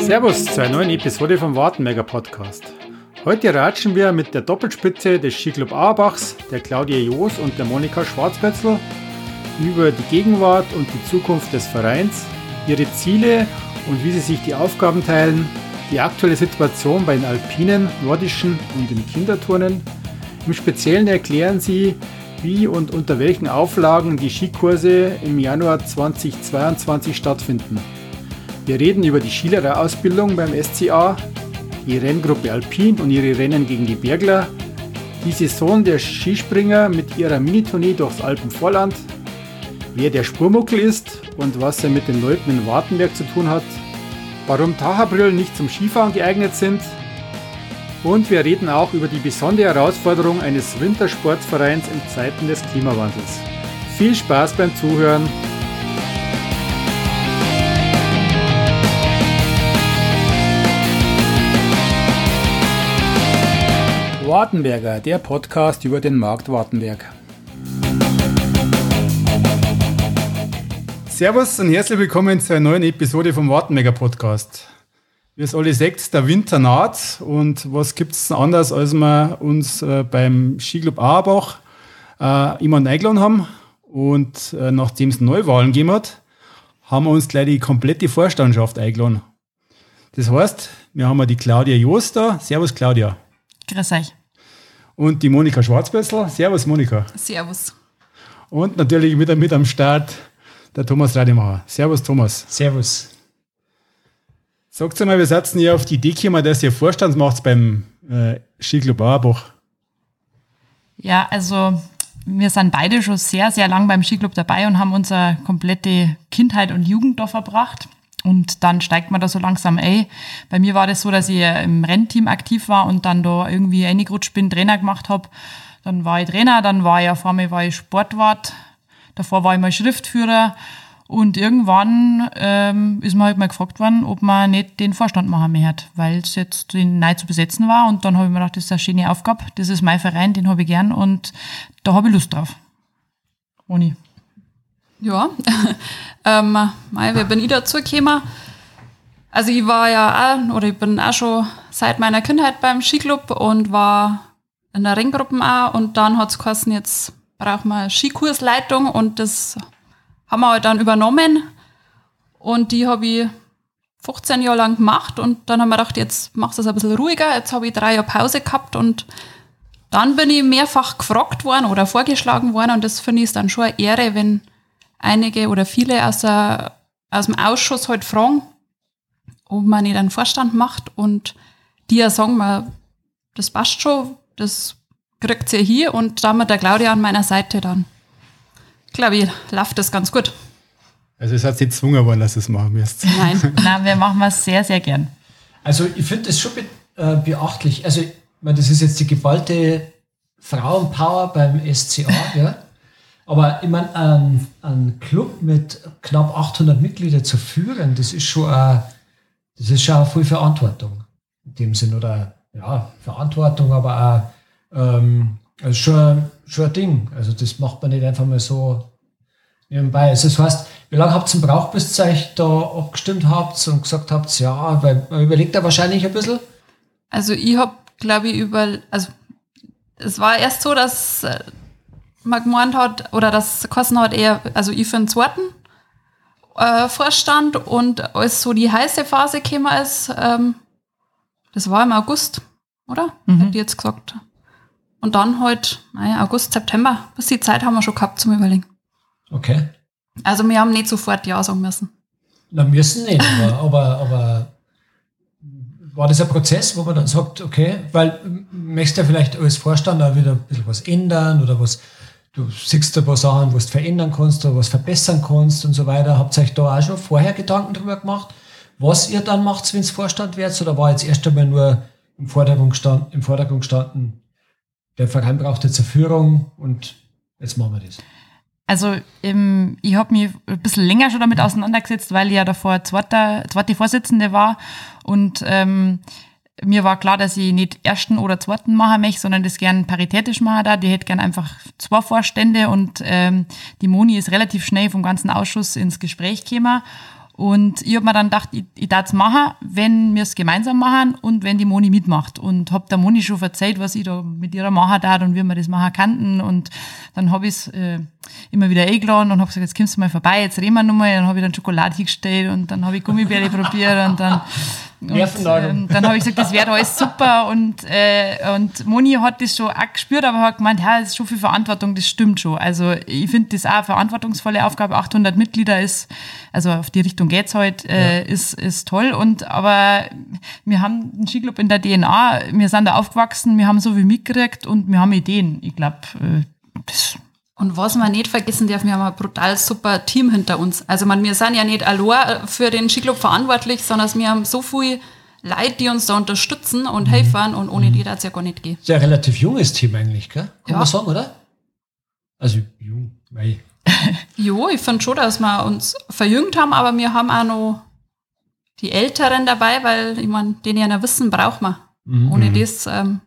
Servus zu einer neuen Episode vom Wartenberger Podcast. Heute ratschen wir mit der Doppelspitze des Skiclub Auerbachs, der Claudia Joos und der Monika Schwarzbötzl über die Gegenwart und die Zukunft des Vereins, ihre Ziele und wie sie sich die Aufgaben teilen, die aktuelle Situation bei den Alpinen, Nordischen und den Kinderturnen. Im Speziellen erklären sie, wie und unter welchen Auflagen die Skikurse im Januar 2022 stattfinden. Wir reden über die Skilehrerausbildung beim SCA, die Renngruppe Alpin und ihre Rennen gegen die Bergler, die Saison der Skispringer mit ihrer Minitournee durchs Alpenvorland, wer der Spurmuckel ist und was er mit den Leuten in Wartenberg zu tun hat, warum Tachabrillen nicht zum Skifahren geeignet sind und wir reden auch über die besondere Herausforderung eines Wintersportvereins in Zeiten des Klimawandels. Viel Spaß beim Zuhören! Wartenberger, der Podcast über den Markt Wartenberg. Servus und herzlich willkommen zu einer neuen Episode vom Wartenberger Podcast. Wie es alle sagt, der Winter naht und was gibt es anders, als wir uns äh, beim Skiclub Auerbach äh, jemanden eingeladen haben und äh, nachdem es Neuwahlen gegeben hat, haben wir uns gleich die komplette Vorstandschaft eingeladen. Das heißt, wir haben die Claudia Joost da. Servus Claudia. Grüß euch und die Monika Schwarzbessler. Servus, Monika. Servus. Und natürlich wieder mit am Start der Thomas Rademacher. Servus, Thomas. Servus. Sagt mal, wir setzen hier auf die Idee gekommen, dass ihr Vorstandsmacht beim äh, Skiclub Auerbach. Ja, also wir sind beide schon sehr, sehr lang beim Skiclub dabei und haben unsere komplette Kindheit und Jugend da verbracht. Und dann steigt man da so langsam ein. Bei mir war das so, dass ich im Rennteam aktiv war und dann da irgendwie reingerutscht bin, Trainer gemacht habe. Dann war ich Trainer, dann war ich vor mir war ich Sportwart, davor war ich mal Schriftführer und irgendwann ähm, ist mir halt mal gefragt worden, ob man nicht den Vorstand machen mehr hat, weil es jetzt neu zu besetzen war. Und dann habe ich mir gedacht, das ist eine schöne Aufgabe, das ist mein Verein, den habe ich gern und da habe ich Lust drauf. Moni. Ja, ähm, wie bin ich dazu gekommen? Also ich war ja auch, oder ich bin auch schon seit meiner Kindheit beim Skiclub und war in der Ringgruppe auch und dann hat es geheißen, jetzt brauchen wir Skikursleitung und das haben wir halt dann übernommen. Und die habe ich 15 Jahre lang gemacht und dann haben wir gedacht, jetzt machst du es ein bisschen ruhiger, jetzt habe ich drei Jahre Pause gehabt und dann bin ich mehrfach gefragt worden oder vorgeschlagen worden. Und das finde ich dann schon eine Ehre, wenn einige oder viele aus, der, aus dem Ausschuss halt fragen, ob man nicht einen Vorstand macht und die ja sagen, man, das passt schon, das kriegt sie hier. Und dann mit der Claudia an meiner Seite dann. Glaube ich, läuft das ganz gut. Also es hat sie gezwungen worden, dass du es machen wirst. Nein, Nein wir machen es sehr, sehr gern. Also ich finde das schon be äh, beachtlich. Also ich meine, das ist jetzt die geballte Frauenpower beim SCA, ja. Aber ich meine, ein, ein Club mit knapp 800 Mitgliedern zu führen, das ist schon eine, das ist schon eine viel Verantwortung. In dem Sinn, oder ja, Verantwortung, aber auch ähm, also schon, schon ein Ding. Also das macht man nicht einfach mal so nebenbei. Also das heißt, wie lange habt ihr gebraucht, bis ihr euch da abgestimmt habt und gesagt habt, ja, weil man überlegt da wahrscheinlich ein bisschen? Also ich habe, glaube ich, über, also es war erst so, dass äh, man gemeint hat, oder das Kosten hat eher, also ich für den zweiten äh, Vorstand und als so die heiße Phase gekommen ist, ähm, das war im August, oder? Mhm. Hätte ich jetzt gesagt. Und dann halt, naja, August, September, bis die Zeit haben wir schon gehabt zum Überlegen. Okay. Also wir haben nicht sofort Ja sagen müssen. Na, müssen nicht, aber, aber, aber war das ein Prozess, wo man dann sagt, okay, weil möchtest du ja vielleicht als Vorstand auch wieder ein bisschen was ändern oder was du siehst ein paar Sachen, was du verändern kannst oder was verbessern kannst und so weiter. Habt ihr euch da auch schon vorher Gedanken drüber gemacht, was ihr dann macht, wenn es Vorstand werdet? Oder war jetzt erst einmal nur im Vordergrund, stand, im Vordergrund gestanden, der Verein braucht jetzt eine Führung und jetzt machen wir das? Also ähm, ich habe mich ein bisschen länger schon damit auseinandergesetzt, weil ich ja davor zweite, zweite Vorsitzende war und ähm, mir war klar, dass ich nicht ersten oder zweiten machen möchte, sondern das gern paritätisch machen da. Die hätte gern einfach zwei Vorstände und ähm, die Moni ist relativ schnell vom ganzen Ausschuss ins Gespräch gekommen. Und ich habe mir dann gedacht, ich, ich darf es machen, wenn wir es gemeinsam machen und wenn die Moni mitmacht. Und habe der Moni schon erzählt, was ich da mit ihrer machen darf und wie wir das machen kannten. Und dann habe ich es äh, immer wieder eingeladen und habe gesagt, jetzt kommst du mal vorbei, jetzt reden wir nochmal. Dann habe ich dann Schokolade hingestellt und dann habe ich Gummibärle probiert und dann und, ähm, dann habe ich gesagt, das wäre alles super. Und, äh, und Moni hat das schon auch gespürt, aber hat gemeint, ja, das ist schon viel Verantwortung, das stimmt schon. Also ich finde das auch eine verantwortungsvolle Aufgabe. 800 Mitglieder ist, also auf die Richtung geht's halt, äh, ja. ist, ist toll. Und aber wir haben einen Skiclub in der DNA, wir sind da aufgewachsen, wir haben so viel mitgekriegt und wir haben Ideen. Ich glaube, äh, das und was man nicht vergessen darf, wir haben ein brutal super Team hinter uns. Also man, wir sind ja nicht allein für den Skiclub verantwortlich, sondern wir haben so viel Leute, die uns da unterstützen und mhm. helfen und ohne mhm. die das ja gar nicht ja ein relativ junges Team eigentlich, gell? Kann ja. man sagen, oder? Also jung, mei. jo, ich finde schon, dass wir uns verjüngt haben, aber wir haben auch noch die Älteren dabei, weil ich meine, den ja Wissen braucht man. Mhm. Ohne mhm. das ähm,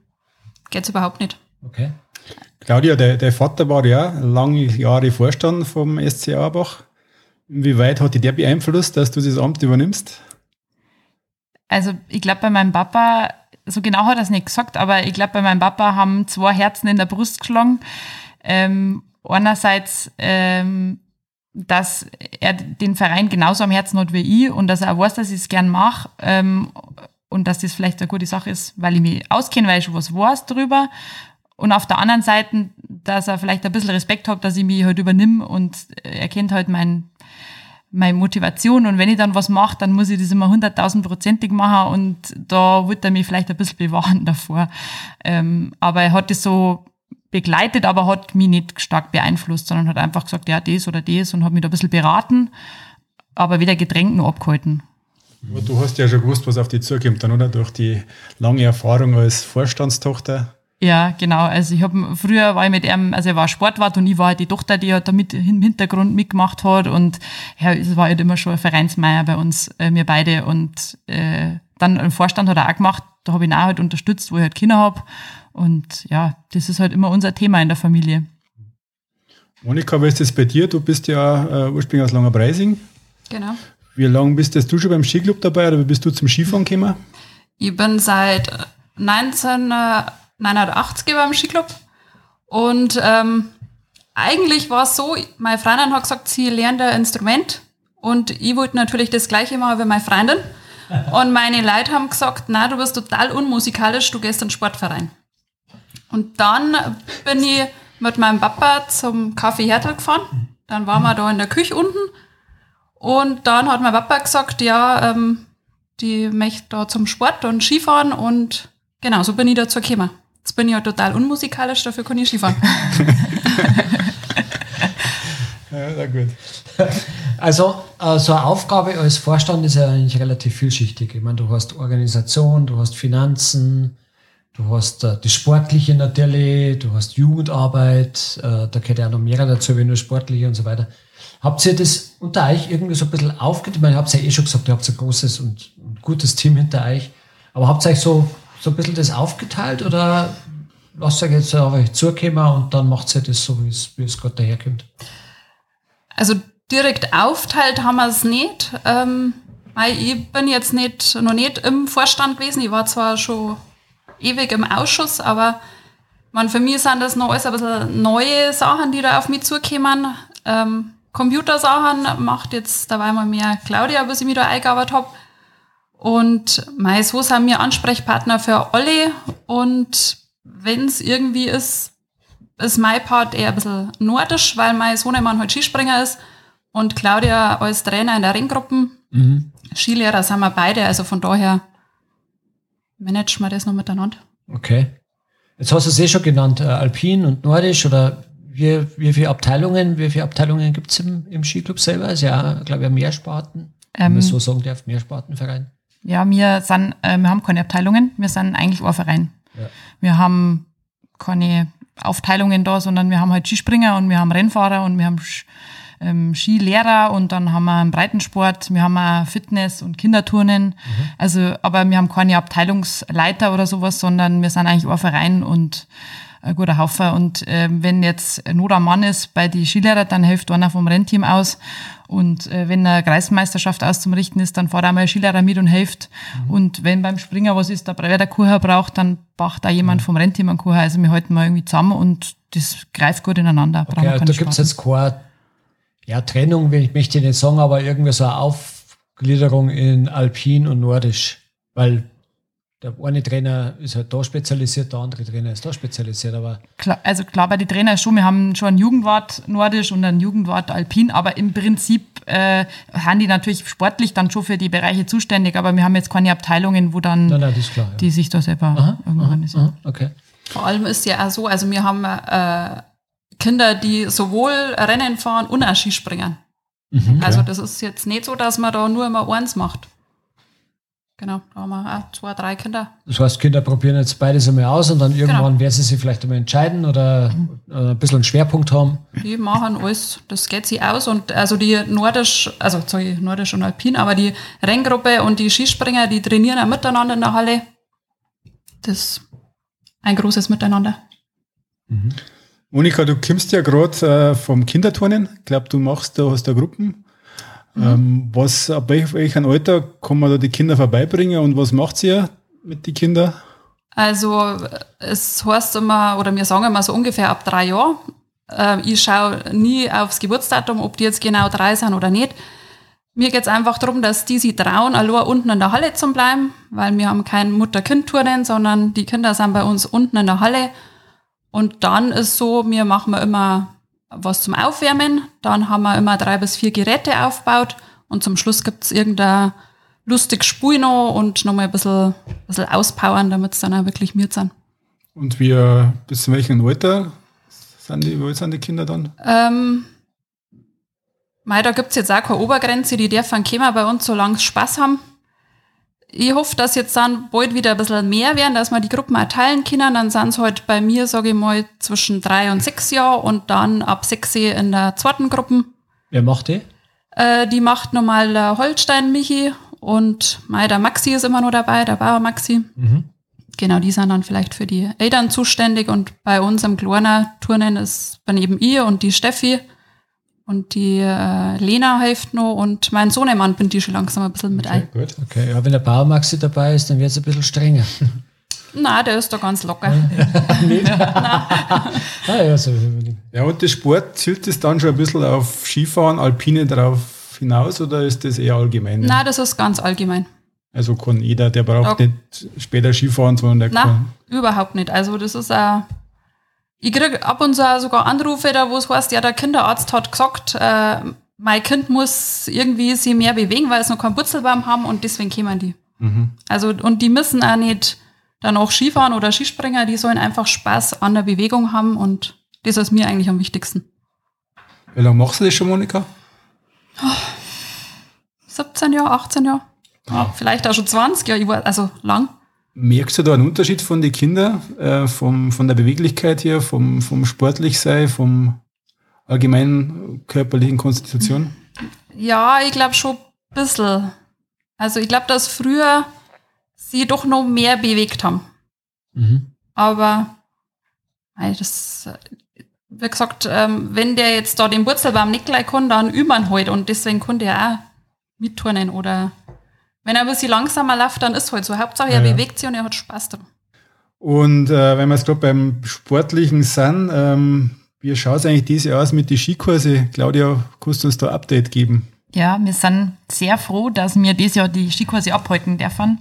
geht es überhaupt nicht. Okay. Claudia, der, der Vater war ja lange Jahre Vorstand vom SC Auerbach. Inwieweit hat dich der beeinflusst, dass du das Amt übernimmst? Also ich glaube, bei meinem Papa, so genau hat er es nicht gesagt, aber ich glaube, bei meinem Papa haben zwei Herzen in der Brust geschlagen. Ähm, einerseits, ähm, dass er den Verein genauso am Herzen hat wie ich und dass er auch weiß, dass ich es gern mache ähm, und dass das vielleicht eine gute Sache ist, weil ich mich auskenne, weil ich schon was weiß drüber und auf der anderen Seite, dass er vielleicht ein bisschen Respekt hat, dass ich mich halt übernimm und er kennt halt mein, meine Motivation. Und wenn ich dann was mache, dann muss ich das immer hunderttausendprozentig machen und da wird er mich vielleicht ein bisschen bewahren davor. Ähm, aber er hat das so begleitet, aber hat mich nicht stark beeinflusst, sondern hat einfach gesagt, ja, das oder das und hat mich da ein bisschen beraten, aber weder gedrängt noch abgehalten. Du hast ja schon gewusst, was auf dich zukommt, dann, oder? Durch die lange Erfahrung als Vorstandstochter. Ja, genau. Also ich habe früher war ich mit ihm, also er war Sportwart und ich war halt die Tochter, die halt da mit im Hintergrund mitgemacht hat und ja, es war halt immer schon ein Vereinsmeier bei uns, äh, wir beide und äh, dann im Vorstand hat er auch gemacht, da habe ich ihn auch halt unterstützt, wo ich halt Kinder habe und ja, das ist halt immer unser Thema in der Familie. Monika, wie ist das bei dir? Du bist ja äh, ursprünglich aus Langerbreising. Genau. Wie lange bist du schon beim Skiclub dabei oder wie bist du zum Skifahren gekommen? Ich bin seit 19 980 beim Skiclub. Und ähm, eigentlich war es so, meine Freundin hat gesagt, sie lernt ein Instrument. Und ich wollte natürlich das gleiche machen wie meine Freundin. Und meine Leute haben gesagt, na, du bist total unmusikalisch, du gehst in den Sportverein. Und dann bin ich mit meinem Papa zum Kaffee Hertel gefahren. Dann waren wir da in der Küche unten. Und dann hat mein Papa gesagt, ja, ähm, die möchte da zum Sport und Skifahren. Und genau, so bin ich dazu gekommen. Jetzt bin ich ja total unmusikalisch, dafür kann ich Skifahren. ja, na gut. Also, äh, so eine Aufgabe als Vorstand ist ja eigentlich relativ vielschichtig. Ich meine, du hast Organisation, du hast Finanzen, du hast äh, das Sportliche natürlich, du hast Jugendarbeit, äh, da gehört ja auch noch mehr dazu, wie nur Sportliche und so weiter. Habt ihr das unter euch irgendwie so ein bisschen aufgeteilt? Ich meine, ihr habt ja eh schon gesagt, ihr habt ein großes und gutes Team hinter euch. Aber habt ihr euch so so ein bisschen das aufgeteilt oder lasst euch jetzt auf euch zukommen und dann macht ihr das so, wie es, gerade daherkommt? Also direkt aufteilt haben wir es nicht. Ähm, ich bin jetzt nicht, noch nicht im Vorstand gewesen. Ich war zwar schon ewig im Ausschuss, aber man, für mich sind das noch alles ein bisschen neue Sachen, die da auf mich zukommen. Ähm, Computersachen macht jetzt dabei mal mehr Claudia, bis ich mich da eingearbeitet habe. Und mei, so sind wir Ansprechpartner für alle. Und wenn es irgendwie ist, ist mein Part eher ein bisschen nordisch, weil mein Sohnemann halt Skispringer ist und Claudia als Trainer in der Ringgruppen. Mhm. Skilehrer sind wir beide, also von daher managen wir das noch miteinander. Okay. Jetzt hast du es eh schon genannt, äh, Alpin und Nordisch oder wie, wie viele Abteilungen, wie viele Abteilungen gibt es im, im Skiclub selber? Ist ja, glaube ich, ein Mehrsparten, ähm, wenn man ähm, so sagen darf, Mehrspartenverein. Ja, wir sind, äh, wir haben keine Abteilungen, wir sind eigentlich ein Verein. Ja. Wir haben keine Aufteilungen da, sondern wir haben halt Skispringer und wir haben Rennfahrer und wir haben ähm, Skilehrer und dann haben wir einen Breitensport, wir haben auch Fitness und Kinderturnen. Mhm. Also, aber wir haben keine Abteilungsleiter oder sowas, sondern wir sind eigentlich ein Verein und ein guter Haufen. Und äh, wenn jetzt Not am Mann ist bei die Skilehrer, dann hilft einer vom Rennteam aus. Und äh, wenn eine Kreismeisterschaft auszurichten ist, dann fährt einmal ein Skilehrer mit und hilft. Mhm. Und wenn beim Springer was ist, da wer der Kuher braucht, dann braucht da jemand mhm. vom Rennteam einen Kuher. Also wir halten mal irgendwie zusammen und das greift gut ineinander. Okay, also da gibt es jetzt keine ja, Trennung, ich möchte nicht sagen, aber irgendwie so eine Aufgliederung in Alpin und Nordisch. Weil der eine Trainer ist halt da spezialisiert, der andere Trainer ist da spezialisiert, aber. Klar, also klar, bei den Trainern schon, wir haben schon einen Jugendwart Nordisch und einen Jugendwart Alpin, aber im Prinzip äh, haben die natürlich sportlich dann schon für die Bereiche zuständig, aber wir haben jetzt keine Abteilungen, wo dann nein, nein, klar, ja. die sich da selber aha, organisieren. Aha, okay. Vor allem ist ja auch so, also wir haben äh, Kinder, die sowohl Rennen fahren und auch Skispringen. Mhm. Also das ist jetzt nicht so, dass man da nur immer eins macht. Genau, da haben wir auch zwei, drei Kinder. Das heißt, Kinder probieren jetzt beides einmal aus und dann irgendwann genau. werden sie sich vielleicht einmal entscheiden oder ein bisschen einen Schwerpunkt haben. Die machen alles, das geht sich aus und also die Nordisch, also sorry, Nordisch und Alpin, aber die Renngruppe und die Skispringer, die trainieren auch miteinander in der Halle. Das ist ein großes Miteinander. Mhm. Monika, du kommst ja gerade äh, vom Kinderturnen. Ich glaube, du machst da aus der Gruppen. Mhm. Ähm, was, ab welchem Alter kann man da die Kinder vorbeibringen und was macht ihr mit den Kindern? Also es heißt immer, oder wir sagen immer so ungefähr ab drei Jahren. Äh, ich schaue nie aufs Geburtsdatum, ob die jetzt genau drei sind oder nicht. Mir geht es einfach darum, dass die sich trauen, allein unten in der Halle zu bleiben, weil wir haben kein Mutter-Kind-Turnen, sondern die Kinder sind bei uns unten in der Halle. Und dann ist so, wir machen immer was zum Aufwärmen. Dann haben wir immer drei bis vier Geräte aufgebaut und zum Schluss gibt's irgendein lustig Spui noch und nochmal ein bisschen, bisschen auspowern, damit es dann auch wirklich mir sind. Und wie, bis zu welchem Alter sind die, wo sind die Kinder dann? Ähm, mei, da gibt's jetzt auch keine Obergrenze, die dürfen kommen bei uns, solange sie Spaß haben ich hoffe, dass jetzt dann bald wieder ein bisschen mehr werden, dass wir die Gruppen auch teilen können. Dann sind es halt bei mir, sage ich mal, zwischen drei und sechs Jahren und dann ab sechs in der zweiten Gruppe. Wer macht die? Äh, die macht normal der Holstein Michi und Mai, der Maxi ist immer noch dabei, der Bauer Maxi. Mhm. Genau, die sind dann vielleicht für die Eltern zuständig und bei uns im Kleiner Turnen ist bin eben ich und die Steffi. Und die äh, Lena hilft noch und mein Sohnemann bin die schon langsam ein bisschen mit okay, ein. Gut, okay. Ja, wenn der Baumaxi dabei ist, dann wird es ein bisschen strenger. Na, der ist da ganz locker. ah, ja, so. ja, und der Sport zielt es dann schon ein bisschen auf Skifahren, Alpine drauf hinaus oder ist das eher allgemein? Nein, das ist ganz allgemein. Also kann jeder, der braucht ja. nicht später Skifahren, sondern der Nein, kann. überhaupt nicht. Also das ist ein ich kriege ab und zu sogar Anrufe, da wo es heißt, ja, der Kinderarzt hat gesagt, äh, mein Kind muss irgendwie sich mehr bewegen, weil es noch keinen Putzelbaum haben und deswegen kommen die. Mhm. Also, und die müssen auch nicht dann auch Skifahren oder Skispringer, die sollen einfach Spaß an der Bewegung haben und das ist mir eigentlich am wichtigsten. Wie lange machst du das schon, Monika? Oh, 17 Jahre, 18 Jahre. Ja, vielleicht auch schon 20 Jahre, also lang. Merkst du da einen Unterschied von den Kindern, äh, vom, von der Beweglichkeit her, vom, vom Sportlichsein, vom allgemeinen körperlichen Konstitution? Ja, ich glaube schon ein bisschen. Also ich glaube, dass früher sie doch noch mehr bewegt haben. Mhm. Aber das, wie gesagt, ähm, wenn der jetzt da den Wurzelbaum nicht gleich kann, dann üben wir halt und deswegen konnte er auch mitturnen oder wenn er ein bisschen langsamer läuft, dann ist halt so. Hauptsache, er ja. bewegt sich und er hat Spaß dran. Und äh, wenn wir es gerade beim Sportlichen sind, ähm, wie schaut es eigentlich dieses Jahr aus mit den Skikurse? Claudia, kannst du uns da ein Update geben? Ja, wir sind sehr froh, dass wir dieses Jahr die Skikurse abhalten dürfen.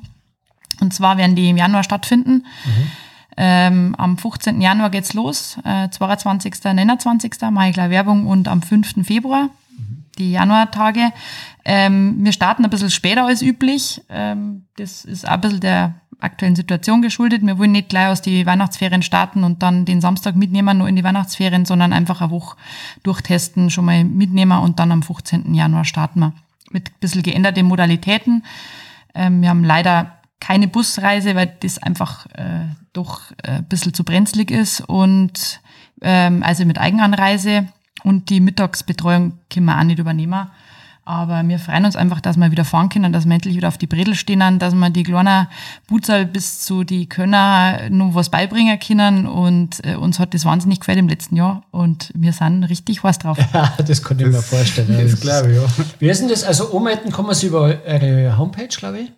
Und zwar werden die im Januar stattfinden. Mhm. Ähm, am 15. Januar geht's los, äh, 22. 29. mache ich gleich Werbung und am 5. Februar, mhm. die Januartage. Ähm, wir starten ein bisschen später als üblich. Ähm, das ist auch ein bisschen der aktuellen Situation geschuldet. Wir wollen nicht gleich aus die Weihnachtsferien starten und dann den Samstag mitnehmen, nur in die Weihnachtsferien, sondern einfach eine Woche durchtesten, schon mal mitnehmen und dann am 15. Januar starten wir. Mit ein bisschen geänderten Modalitäten. Ähm, wir haben leider keine Busreise, weil das einfach äh, doch äh, ein bisschen zu brenzlig ist und ähm, also mit Eigenanreise Und die Mittagsbetreuung können wir auch nicht übernehmen. Aber wir freuen uns einfach, dass wir wieder fahren können, dass wir endlich wieder auf die Bredel stehen, dass wir die kleinen Butzel bis zu die Könner noch was beibringen können. Und äh, uns hat das wahnsinnig gefällt im letzten Jahr. Und wir sind richtig was drauf. Ja, das kann ich mir vorstellen. Das, das glaube ich, ja. Wie ist denn das? Also, ummelden kann man sich über eure Homepage, glaube ich.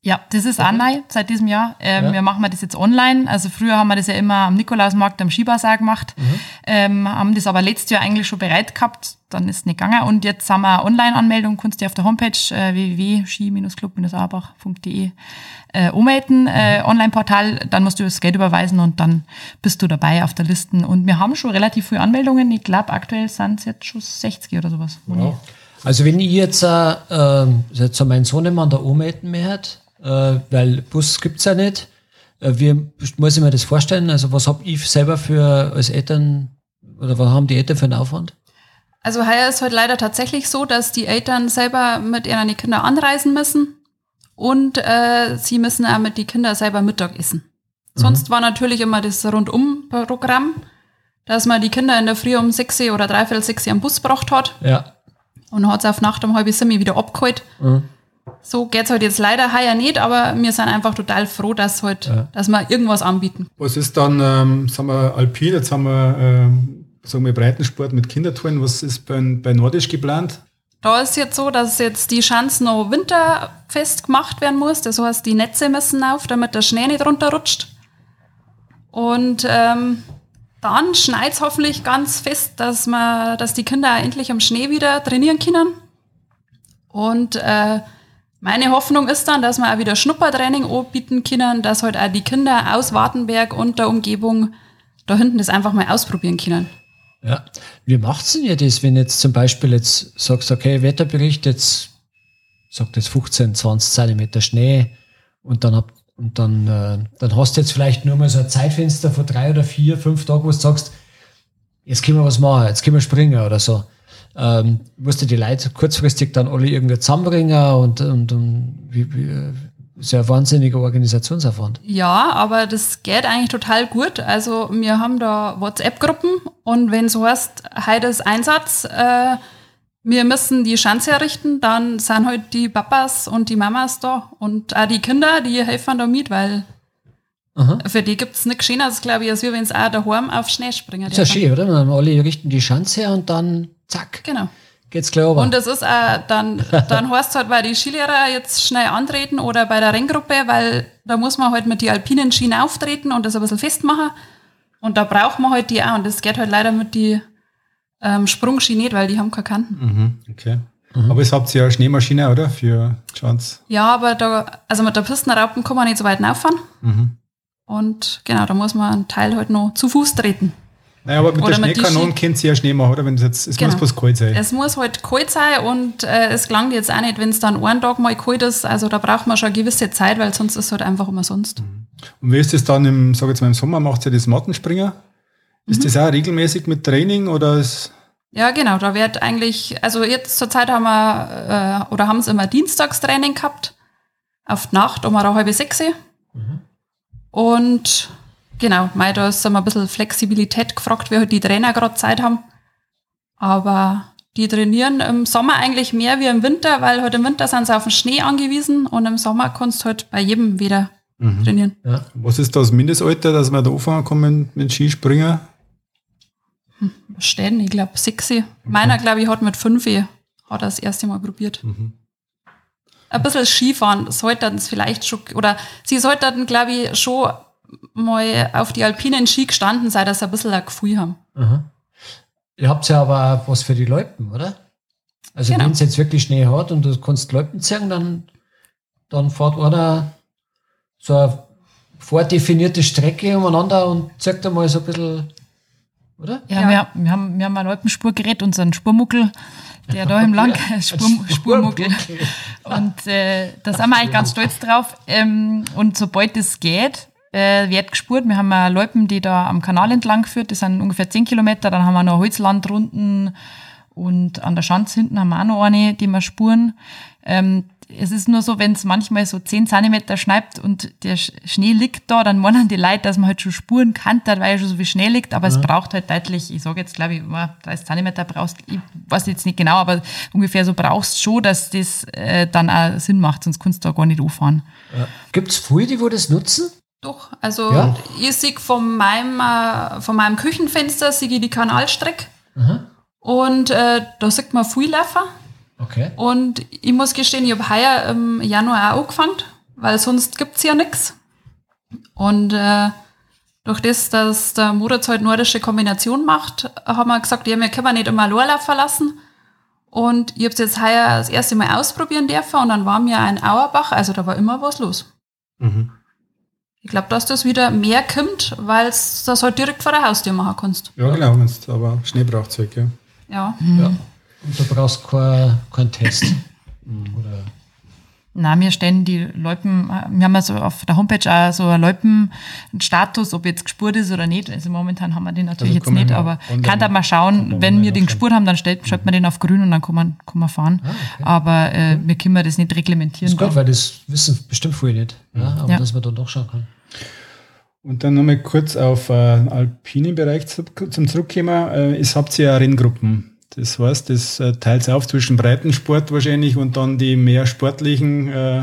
Ja, das ist auch neu seit diesem Jahr. Ähm, ja. Wir machen das jetzt online. Also früher haben wir das ja immer am Nikolausmarkt am Skibasar gemacht, mhm. ähm, haben das aber letztes Jahr eigentlich schon bereit gehabt. Dann ist es nicht gegangen. Und jetzt haben wir Online-Anmeldung, kannst du auf der Homepage äh, www.ski-club-arbach.de äh, ummelden, äh, mhm. Online-Portal. Dann musst du das Geld überweisen und dann bist du dabei auf der Liste. Und wir haben schon relativ viele Anmeldungen. Ich glaube, aktuell sind es jetzt schon 60 oder sowas. Wow. Also wenn ich jetzt, äh, äh, jetzt mein Sohnemann da ummelden möchte, äh, weil Bus gibt's ja nicht. Äh, wie muss ich mir das vorstellen? Also was habe ich selber für als Eltern oder was haben die Eltern für einen Aufwand? Also heuer ist heute leider tatsächlich so, dass die Eltern selber mit ihren Kindern anreisen müssen und äh, sie müssen auch mit den Kindern selber Mittag essen. Mhm. Sonst war natürlich immer das Rundum-Programm, dass man die Kinder in der Früh um sechs oder dreiviertel sechs am Bus gebracht hat. Ja. Und hat es auf Nacht um halb sieben wieder abgeholt. Mhm. So geht's halt jetzt leider heuer nicht, aber wir sind einfach total froh, dass halt, ja. dass wir irgendwas anbieten. Was ist dann, ähm, sagen wir, Alpin, jetzt haben wir, ähm, sagen wir, Breitensport mit Kindertouren, was ist bei, bei Nordisch geplant? Da ist jetzt so, dass jetzt die Schanze noch winterfest gemacht werden muss. Das heißt, die Netze müssen auf, damit der Schnee nicht runterrutscht. Und ähm, dann schneit hoffentlich ganz fest, dass, man, dass die Kinder endlich am Schnee wieder trainieren können. Und äh, meine Hoffnung ist dann, dass wir auch wieder Schnuppertraining anbieten können, dass halt auch die Kinder aus Wartenberg und der Umgebung da hinten das einfach mal ausprobieren können. Ja, wie macht's denn ihr das, wenn jetzt zum Beispiel jetzt sagst, okay, Wetterbericht, jetzt sagt jetzt 15, 20 Zentimeter Schnee und dann habt und dann, äh, dann hast du jetzt vielleicht nur mal so ein Zeitfenster von drei oder vier, fünf Tagen, wo du sagst, jetzt können wir was machen, jetzt können wir springen oder so. Ähm, musste die Leute kurzfristig dann alle irgendwie zusammenbringen und, und, und wie, wie, sehr wahnsinniger Organisationsaufwand. Ja, aber das geht eigentlich total gut. Also wir haben da WhatsApp-Gruppen und wenn so heißt, heute ist Einsatz, äh, wir müssen die Schanze errichten, dann sind halt die Papas und die Mamas da und auch die Kinder, die helfen da mit, weil Aha. für die gibt es nichts Schöneres, glaube ich, als wenn sie auch daheim auf Schnee springen. Ist ja schön, oder? Dann alle richten die Schanze und dann zack. Genau. Geht's klar. Und das ist auch, dann, dann heißt es halt, weil die Skilehrer jetzt schnell antreten oder bei der Renngruppe, weil da muss man halt mit die alpinen Schienen auftreten und das ein bisschen festmachen. Und da braucht man halt die auch. Und das geht halt leider mit die ähm, Sprungski nicht, weil die haben keine Kanten. Mhm, okay. Mhm. Aber es habt ihr ja eine Schneemaschine, oder? Für Chance. Ja, aber da, also mit der Pistenraupen kann man nicht so weit rauffahren. Mhm. Und genau, da muss man einen Teil halt noch zu Fuß treten. Naja, aber mit oder der Schneekanon kennt sie ja Schnee machen, oder? Wenn es jetzt, es genau. muss bloß kalt sein. Es muss halt kalt sein und äh, es gelangt jetzt auch nicht, wenn es dann einen Tag mal kalt ist. Also da braucht man schon eine gewisse Zeit, weil sonst ist es halt einfach umsonst. Mhm. Und wie ist das dann im, sag jetzt mal im Sommer, macht ihr das Mattenspringer? Ist mhm. das auch regelmäßig mit Training oder ist ja, genau, da wird eigentlich, also jetzt zur Zeit haben wir, äh, oder haben sie immer Dienstagstraining gehabt, auf die Nacht um eine halbe sechs. Mhm. Und Genau, mei, da ist immer ein bisschen Flexibilität gefragt, wie halt die Trainer gerade Zeit haben. Aber die trainieren im Sommer eigentlich mehr wie im Winter, weil halt im Winter sind sie auf den Schnee angewiesen und im Sommer kannst du halt bei jedem wieder mhm. trainieren. Ja. Was ist das Mindestalter, dass wir da anfangen können mit Skispringen? Hm, stehen, ich glaube sechs. Okay. Meiner, glaube ich, hat mit fünf hat er das erste Mal probiert. Mhm. Ein bisschen Skifahren sollten es vielleicht schon, oder sie sollten, glaube ich, schon mal auf die alpinen Ski gestanden sei, dass sie ein bisschen ein Gefühl haben. Aha. Ihr habt ja aber auch was für die Leuten, oder? Also genau. wenn es jetzt wirklich Schnee hat und du kannst Leuten zeigen, dann, dann fährt einer so eine vordefinierte Strecke umeinander und zeigt einmal so ein bisschen, oder? Ja, ja. Wir, wir, haben, wir haben ein Alpenspurgerät, unseren Spurmuckel, der da im Lang ja, Spur, Spurmuckel. Und äh, da sind wir eigentlich ganz stolz drauf. Ähm, und sobald es geht, äh, wird gespurt. Wir haben äh, Loipen, die da am Kanal entlang führt. Das sind ungefähr 10 Kilometer. Dann haben wir noch Holzlandrunden und an der Schanze hinten haben wir auch noch eine, die wir spuren. Ähm, es ist nur so, wenn es manchmal so 10 Zentimeter schneibt und der Schnee liegt da, dann meinen die Leute, dass man halt schon Spuren kantert, weil ja schon so viel Schnee liegt, aber ja. es braucht halt deutlich, ich sage jetzt glaube ich, 30 Zentimeter brauchst, ich weiß jetzt nicht genau, aber ungefähr so brauchst schon, dass das äh, dann auch Sinn macht, sonst kannst du da gar nicht anfahren. Ja. Gibt es viele, die wo das nutzen? Doch, also ja? ich sehe von meinem, äh, von meinem Küchenfenster sehe ich die Kanalstrecke mhm. und äh, da sieht man viel laufen. Okay. Und ich muss gestehen, ich habe heuer im Januar auch angefangen, weil sonst gibt es ja nichts. Und äh, durch das, dass der Moritz halt nordische Kombination macht, haben wir gesagt, ja, wir können nicht immer Lorla verlassen. Und ich habe es jetzt heuer das erste Mal ausprobieren dürfen und dann war mir ein Auerbach, also da war immer was los. Mhm. Ich glaube, dass das wieder mehr kommt, weil du das halt direkt vor der Haustür machen kannst. Ja, genau, wenn's, aber Schnee braucht es ja. Ja. ja. Und du brauchst keinen kein Test. Oder na, wir stellen die Loipen, wir haben also auf der Homepage auch so einen Loipen-Status, ob jetzt gespurt ist oder nicht. Also momentan haben wir den natürlich also jetzt nicht, aber kann da mal schauen, wenn wir den gespurt haben, dann stellt, stellt man den auf grün und dann kann man, kann man fahren. Ah, okay. Aber äh, wir können das nicht reglementieren. Das ist gut, weil das wissen bestimmt viele nicht, ja, aber ja. dass man dann doch schauen kann. Und dann nochmal kurz auf äh, alpinen Bereich zum Zurückkommen. Äh, es habt ihr ja Renngruppen. Das heißt, das äh, teilt auf zwischen Breitensport wahrscheinlich und dann die mehr sportlichen äh,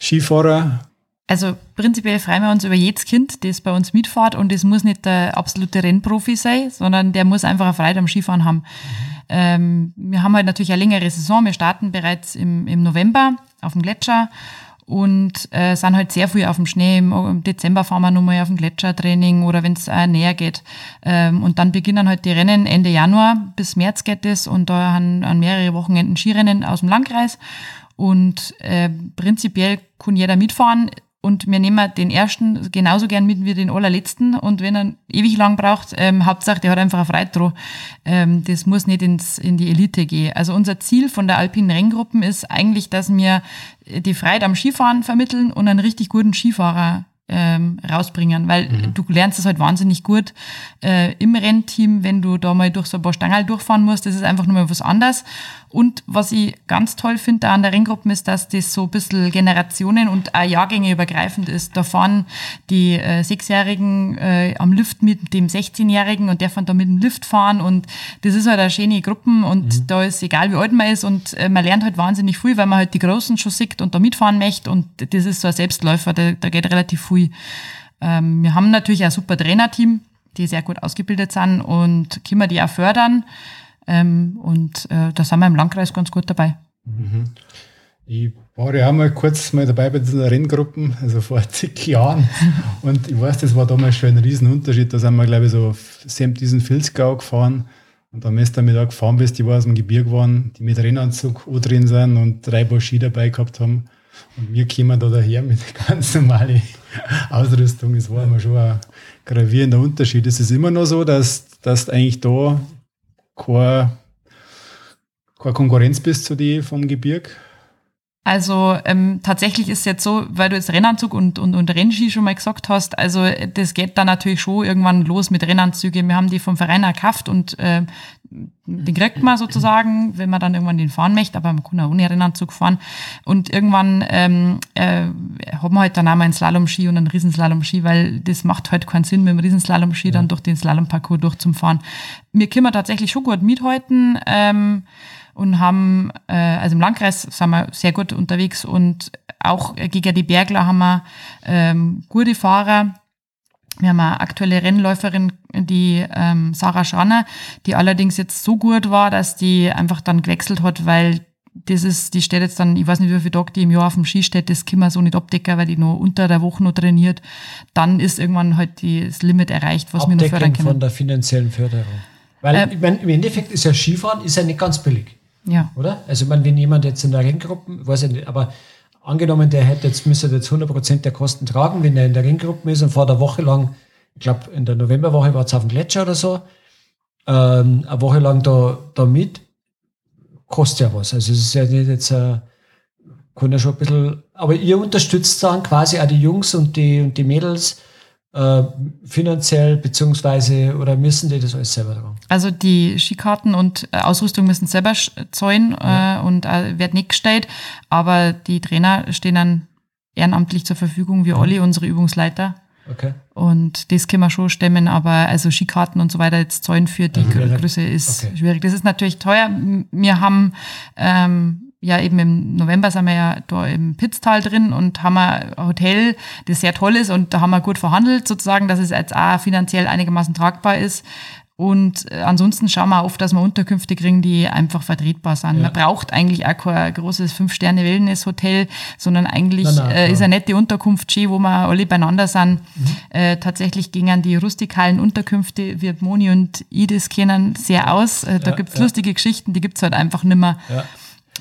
Skifahrer. Also prinzipiell freuen wir uns über jedes Kind, das bei uns mitfährt und es muss nicht der absolute Rennprofi sein, sondern der muss einfach eine Freude am Skifahren haben. Mhm. Ähm, wir haben halt natürlich eine längere Saison. Wir starten bereits im, im November auf dem Gletscher und äh, sind halt sehr viel auf dem Schnee. Im Dezember fahren wir nochmal auf dem Gletschertraining oder wenn es äh, näher geht. Ähm, und dann beginnen halt die Rennen Ende Januar bis März geht es und da haben an mehrere Wochenenden Skirennen aus dem Landkreis. Und äh, prinzipiell kann jeder mitfahren und wir nehmen den ersten genauso gern mit wie den allerletzten. Und wenn er ewig lang braucht, ähm, Hauptsache, der hat einfach eine Freude dran. Ähm, das muss nicht ins, in die Elite gehen. Also unser Ziel von der alpinen Renngruppen ist eigentlich, dass wir die Freude am Skifahren vermitteln und einen richtig guten Skifahrer ähm, rausbringen, weil mhm. du lernst es halt wahnsinnig gut äh, im Rennteam, wenn du da mal durch so ein paar Stangerl durchfahren musst, das ist einfach nur mal was anderes. Und was ich ganz toll finde an der Renngruppe ist, dass das so ein bisschen Generationen und auch Jahrgänge übergreifend ist. Da fahren die äh, Sechsjährigen äh, am Lift mit dem 16-Jährigen und der fährt da mit dem Lift fahren und das ist halt eine schöne Gruppe und mhm. da ist egal wie alt man ist und äh, man lernt halt wahnsinnig viel, weil man halt die Großen schon sieht und da mitfahren möchte und das ist so ein Selbstläufer, da, da geht relativ viel. Ähm, wir haben natürlich ein super Trainerteam, die sehr gut ausgebildet sind und können wir die auch fördern. Ähm, und äh, da sind wir im Landkreis ganz gut dabei. Mhm. Ich war ja auch mal kurz mal dabei bei diesen Renngruppen, also vor zig Jahren. Und ich weiß, das war damals schon ein Riesenunterschied. Da sind wir, glaube ich, so diesen Filzgau gefahren. Und wenn du damit auch gefahren bist, die war aus dem Gebirge waren, die mit Rennanzug drin sind und drei Paar dabei gehabt haben. Und wir kommen da daher mit ganz normalen Ausrüstung. Das war immer schon ein gravierender Unterschied. Es ist immer noch so, dass, dass eigentlich da keine, keine Konkurrenz bist zu die vom Gebirg? Also ähm, tatsächlich ist es jetzt so, weil du jetzt Rennanzug und, und, und Rennski schon mal gesagt hast, also das geht dann natürlich schon irgendwann los mit Rennanzügen. Wir haben die vom Verein erkauft und äh, den kriegt man sozusagen, wenn man dann irgendwann den fahren möchte, aber man kann auch ohne Rennanzug fahren. Und irgendwann ähm, äh, haben wir halt dann auch mal einen Slalom-Ski und einen Riesenslalom-Ski, weil das macht halt keinen Sinn, mit dem Riesenslalom-Ski ja. dann durch den Slalom-Parcours durchzufahren. Wir können tatsächlich schon gut mithalten. Ähm, und haben, äh, also im Landkreis sind wir sehr gut unterwegs und auch gegen die Bergler haben wir ähm, gute Fahrer. Wir haben eine aktuelle Rennläuferin, die ähm, Sarah Schranner, die allerdings jetzt so gut war, dass die einfach dann gewechselt hat, weil das ist, die steht jetzt dann, ich weiß nicht, wie viele Tage die im Jahr auf dem Ski steht, das können wir so nicht abdecken, weil die nur unter der Woche noch trainiert. Dann ist irgendwann halt die, das Limit erreicht, was Abdecken wir noch fördern können. von der finanziellen Förderung. Weil äh, ich mein, im Endeffekt ist ja Skifahren ist ja nicht ganz billig. Ja. Oder? Also, ich meine, wenn jemand jetzt in der Renngruppe, weiß ich nicht, aber angenommen, der hätte jetzt, müsste jetzt 100% der Kosten tragen, wenn er in der Renngruppe ist und vor der Woche lang, ich glaube, in der Novemberwoche war es auf dem Gletscher oder so, ähm, eine Woche lang da, da mit, kostet ja was. Also, es ist ja nicht jetzt, äh, kann ja schon ein bisschen, aber ihr unterstützt dann quasi auch die Jungs und die, und die Mädels äh, finanziell, beziehungsweise, oder müssen die das alles selber tragen? Also die Skikarten und äh, Ausrüstung müssen selber zahlen äh, und äh, wird nicht gestellt, aber die Trainer stehen dann ehrenamtlich zur Verfügung, wie alle unsere Übungsleiter. Okay. Und das können wir schon stemmen, aber also Skikarten und so weiter jetzt zahlen für die Mhm. Grö- Größe ist Okay. schwierig. Das ist natürlich teuer. Wir haben ähm, ja eben im November sind wir ja da im Pitztal drin und haben ein Hotel, das sehr toll ist und da haben wir gut verhandelt sozusagen, dass es jetzt auch finanziell einigermaßen tragbar ist. Und äh, ansonsten schauen wir oft, dass wir Unterkünfte kriegen, die einfach vertretbar sind. Ja. Man braucht eigentlich auch kein großes Fünf-Sterne-Wellness-Hotel, sondern eigentlich Nein, nein, äh, ist eine nette Unterkunft schön, wo wir alle beieinander sind. Äh, tatsächlich gingen die rustikalen Unterkünfte, wie Moni und ich das kennen, sehr aus. Äh, da Ja, gibt's ja. lustige Geschichten, die gibt's halt einfach nimmer. Ja.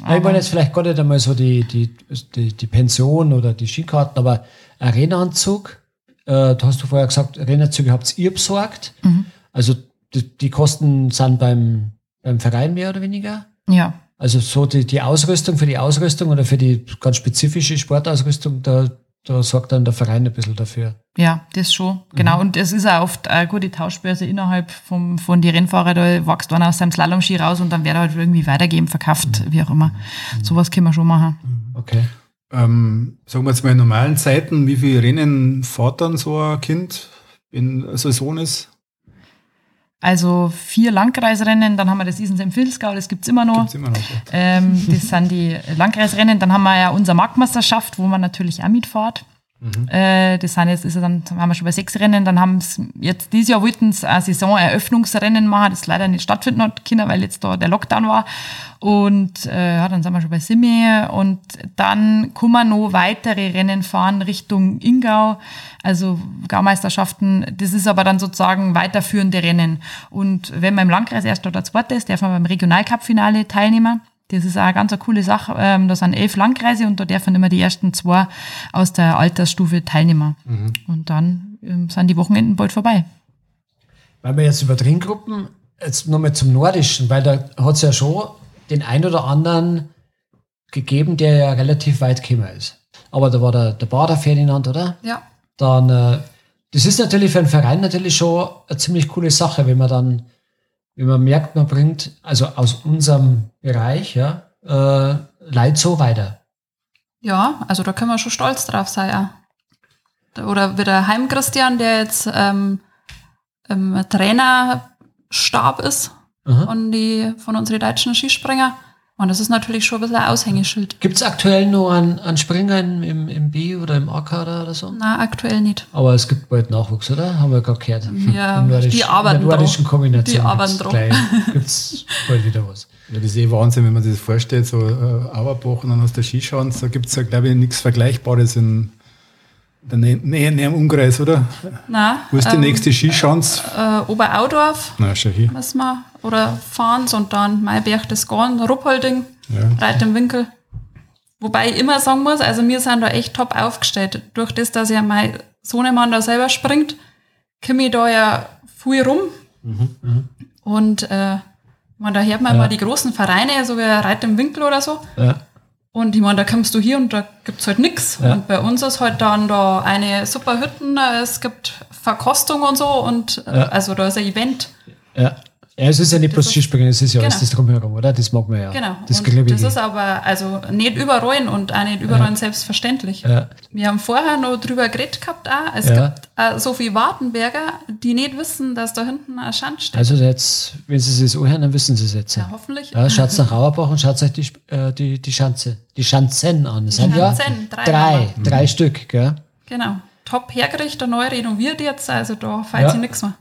Ja, ich meine jetzt vielleicht gar nicht einmal so die, die, die, die Pension oder die Skikarten, aber Arenaanzug, äh, da hast du vorher gesagt, Arenaanzüge habt ihr besorgt. Also die, die Kosten sind beim, beim Verein mehr oder weniger. Ja, Also so die, die Ausrüstung für die Ausrüstung oder für die ganz spezifische Sportausrüstung, da, da sorgt dann der Verein ein bisschen dafür. ja, das schon. Genau. Und es ist auch oft eine gute Tauschbörse innerhalb vom, von die Rennfahrer. Da wächst einer aus seinem Slalomski raus und dann wird er halt irgendwie weitergeben, verkauft, wie auch immer. Sowas können wir schon machen. Okay. Ähm, sagen wir jetzt mal in normalen Zeiten, wie viele Rennen fährt dann so ein Kind, wenn eine Saison ist? Also vier Landkreisrennen, dann haben wir das Isens im Vilsgau, das gibt's immer noch. Gibt's immer noch. so. Ähm, das sind die Landkreisrennen. Dann haben wir ja unsere Marktmeisterschaft, wo man natürlich auch mitfährt. Äh, das sind jetzt, ist ja dann haben wir schon bei sechs Rennen. Dann haben es jetzt dieses Jahr wollten sie ein Saisoneröffnungsrennen machen, das leider nicht stattfinden hat können, weil jetzt da der Lockdown war. Und äh, ja, dann sind wir schon bei Simi und dann kann man noch weitere Rennen fahren Richtung Ingau, also Gaumeisterschaften. Das ist aber dann sozusagen weiterführende Rennen. Und wenn man im Landkreis erst oder zweiter ist, darf man beim Regionalcup-Finale teilnehmen. Das ist auch eine ganz eine coole Sache. Ähm, da sind elf Landkreise und da dürfen immer die ersten zwei aus der Altersstufe teilnehmen. Und dann ähm, sind die Wochenenden bald vorbei. Weil wir jetzt über Trinkgruppen, jetzt nochmal zum Nordischen, weil da hat es ja schon den ein oder anderen gegeben, der ja relativ weit gekommen ist. Aber da war der, der Bader Ferdinand, oder? Ja. Dann, äh, das ist natürlich für einen Verein natürlich schon eine ziemlich coole Sache, wenn man dann, wenn man merkt, man bringt, also aus unserem Bereich, ja, äh, Leute so weiter. Ja, also da können wir schon stolz drauf sein. Ja. Oder wie der Heim Christian, der jetzt ähm, im Trainerstab ist Aha. von, die, von unseren deutschen Skispringer. Und das ist natürlich schon ein bisschen ein Aushängeschild. Gibt es aktuell noch einen, einen Springer im, im, B oder im A-Kader oder so? Na, aktuell nicht. Aber es gibt bald Nachwuchs, oder? Haben wir gerade gehört. Ja, Nordisch- die arbeiten in der nordischen. Kombination. Die arbeiten dran. Gibt es bald wieder was. Ja, das ist eh Wahnsinn, wenn man sich das vorstellt, so äh, Auerbach und dann aus der Skischanze, da gibt es ja, glaube ich, nichts Vergleichbares in der Nä Nähe, Nähe im Umkreis, oder? Na, Wo ist die ähm, nächste Skischanze? Äh, Oberaudorf Na, schau hier. müssen wir. Oder fahren und dann Maiberg das Gorn, Ruppolding, Ja. Reit im Winkel. Wobei ich immer sagen muss, also wir sind da echt top aufgestellt. Durch das, dass ja mein Sohnemann da selber springt, komme ich da ja viel rum. Und äh, man, da hört man Ja. immer die großen Vereine, so wie Reit im Winkel oder so. Ja. Und ich meine, da kommst du hier und da gibt's halt nix. Ja. Und bei uns ist halt dann da eine super Hütten, es gibt Verkostung und so und äh, Ja. also da ist ein Event. Ja. Ja, es ist ja nicht bloß ist- Skispringen, es ist ja alles Genau. das Drumherum, oder? Das mag man ja. Genau. Das das ist aber also nicht überall und auch nicht überall selbstverständlich. ja. Wir haben vorher noch drüber geredet gehabt, auch. es Ja. gibt äh, so viele Wartenberger, die nicht wissen, dass da hinten ein Schanz steht. Also jetzt, wenn Sie es anhören, dann wissen Sie es jetzt. ja, Ja. hoffentlich. Ja, schaut nach Auerbach und schaut euch die, äh, die, die Schanze, die Schanzen an. Sind ja Schanzen, drei drei, haben drei Stück, gell? Genau. Top hergerichtet, neu renoviert jetzt, also da fällt Ja. sich nichts mehr.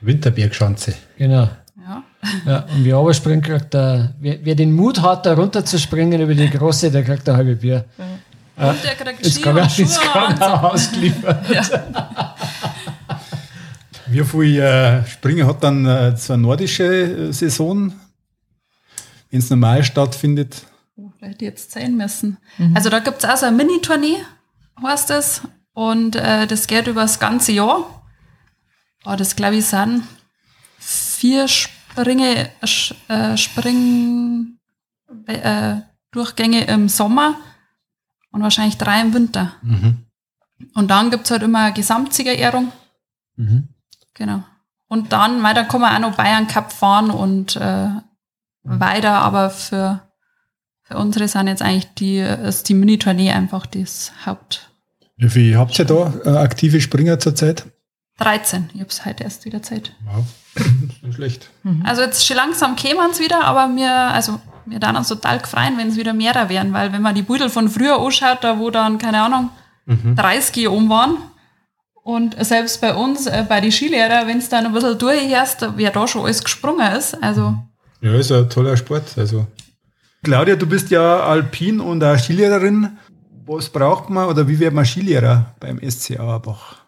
Winterbergschanze. Genau. Ja. Ja, und wer aber springt, kriegt der, wer, wer den Mut hat, da runter zu springen über die große, der kriegt ein halbe Bier. Und der kriegt Ski kann und Schuhe jetzt kann und er ausgeliefert. Wie viel äh, Springer hat dann äh, so eine nordische äh, Saison, wenn es normal stattfindet? Oh, da hätte ich jetzt zählen müssen. Also da gibt's auch so eine Mini-Tournee, heißt das. Und äh, das geht über das ganze Jahr. Oh, das glaube ich sind vier Springe, Sch- äh, Spring, äh, Durchgänge im Sommer und wahrscheinlich drei im Winter. Und dann gibt's halt immer Gesamtsiegerehrung. Mhm. Genau. Und dann, weil dann kann man auch noch Bayern Cup fahren und äh, weiter, aber für, für unsere sind jetzt eigentlich die, ist die Mini-Tournee einfach das Haupt. Wie viel habt ihr da äh, aktive Springer zurzeit? 13. Ich habe es heute erst wieder Zeit. Wow, nicht schlecht. Mhm. Also jetzt schon langsam kämen es wieder, aber mir, also mir dann uns total gefreien, wenn es wieder mehrer wären, weil wenn man die Budel von früher anschaut, da wo dann, keine Ahnung, mhm. 30 um waren, und selbst bei uns, äh, bei den Skilehrer, wenn es dann ein bisschen durchhörst, wer da schon alles gesprungen ist. Also. Ja, ist ein toller Sport. Also. Claudia, du bist ja Alpin und auch Skilehrerin. Was braucht man oder wie wird man Skilehrer beim SC Auerbach?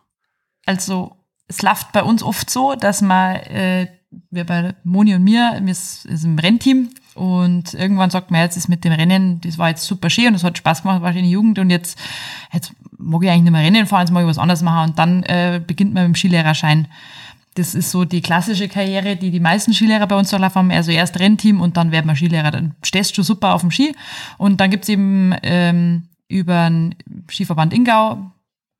Also, es läuft bei uns oft so, dass man, äh, wir bei Moni und mir, wir sind im Rennteam und irgendwann sagt man, jetzt ist mit dem Rennen, das war jetzt super schön und es hat Spaß gemacht, war in der Jugend und jetzt, jetzt mag ich eigentlich nicht mehr Rennen fahren, jetzt mag ich was anderes machen und dann äh, beginnt man mit dem Skilehrerschein. Das ist so die klassische Karriere, die die meisten Skilehrer bei uns durchlaufen haben. Also erst Rennteam und dann wird man Skilehrer. Dann stehst du super auf dem Ski. Und dann gibt's eben ähm, über den Skiverband Ingau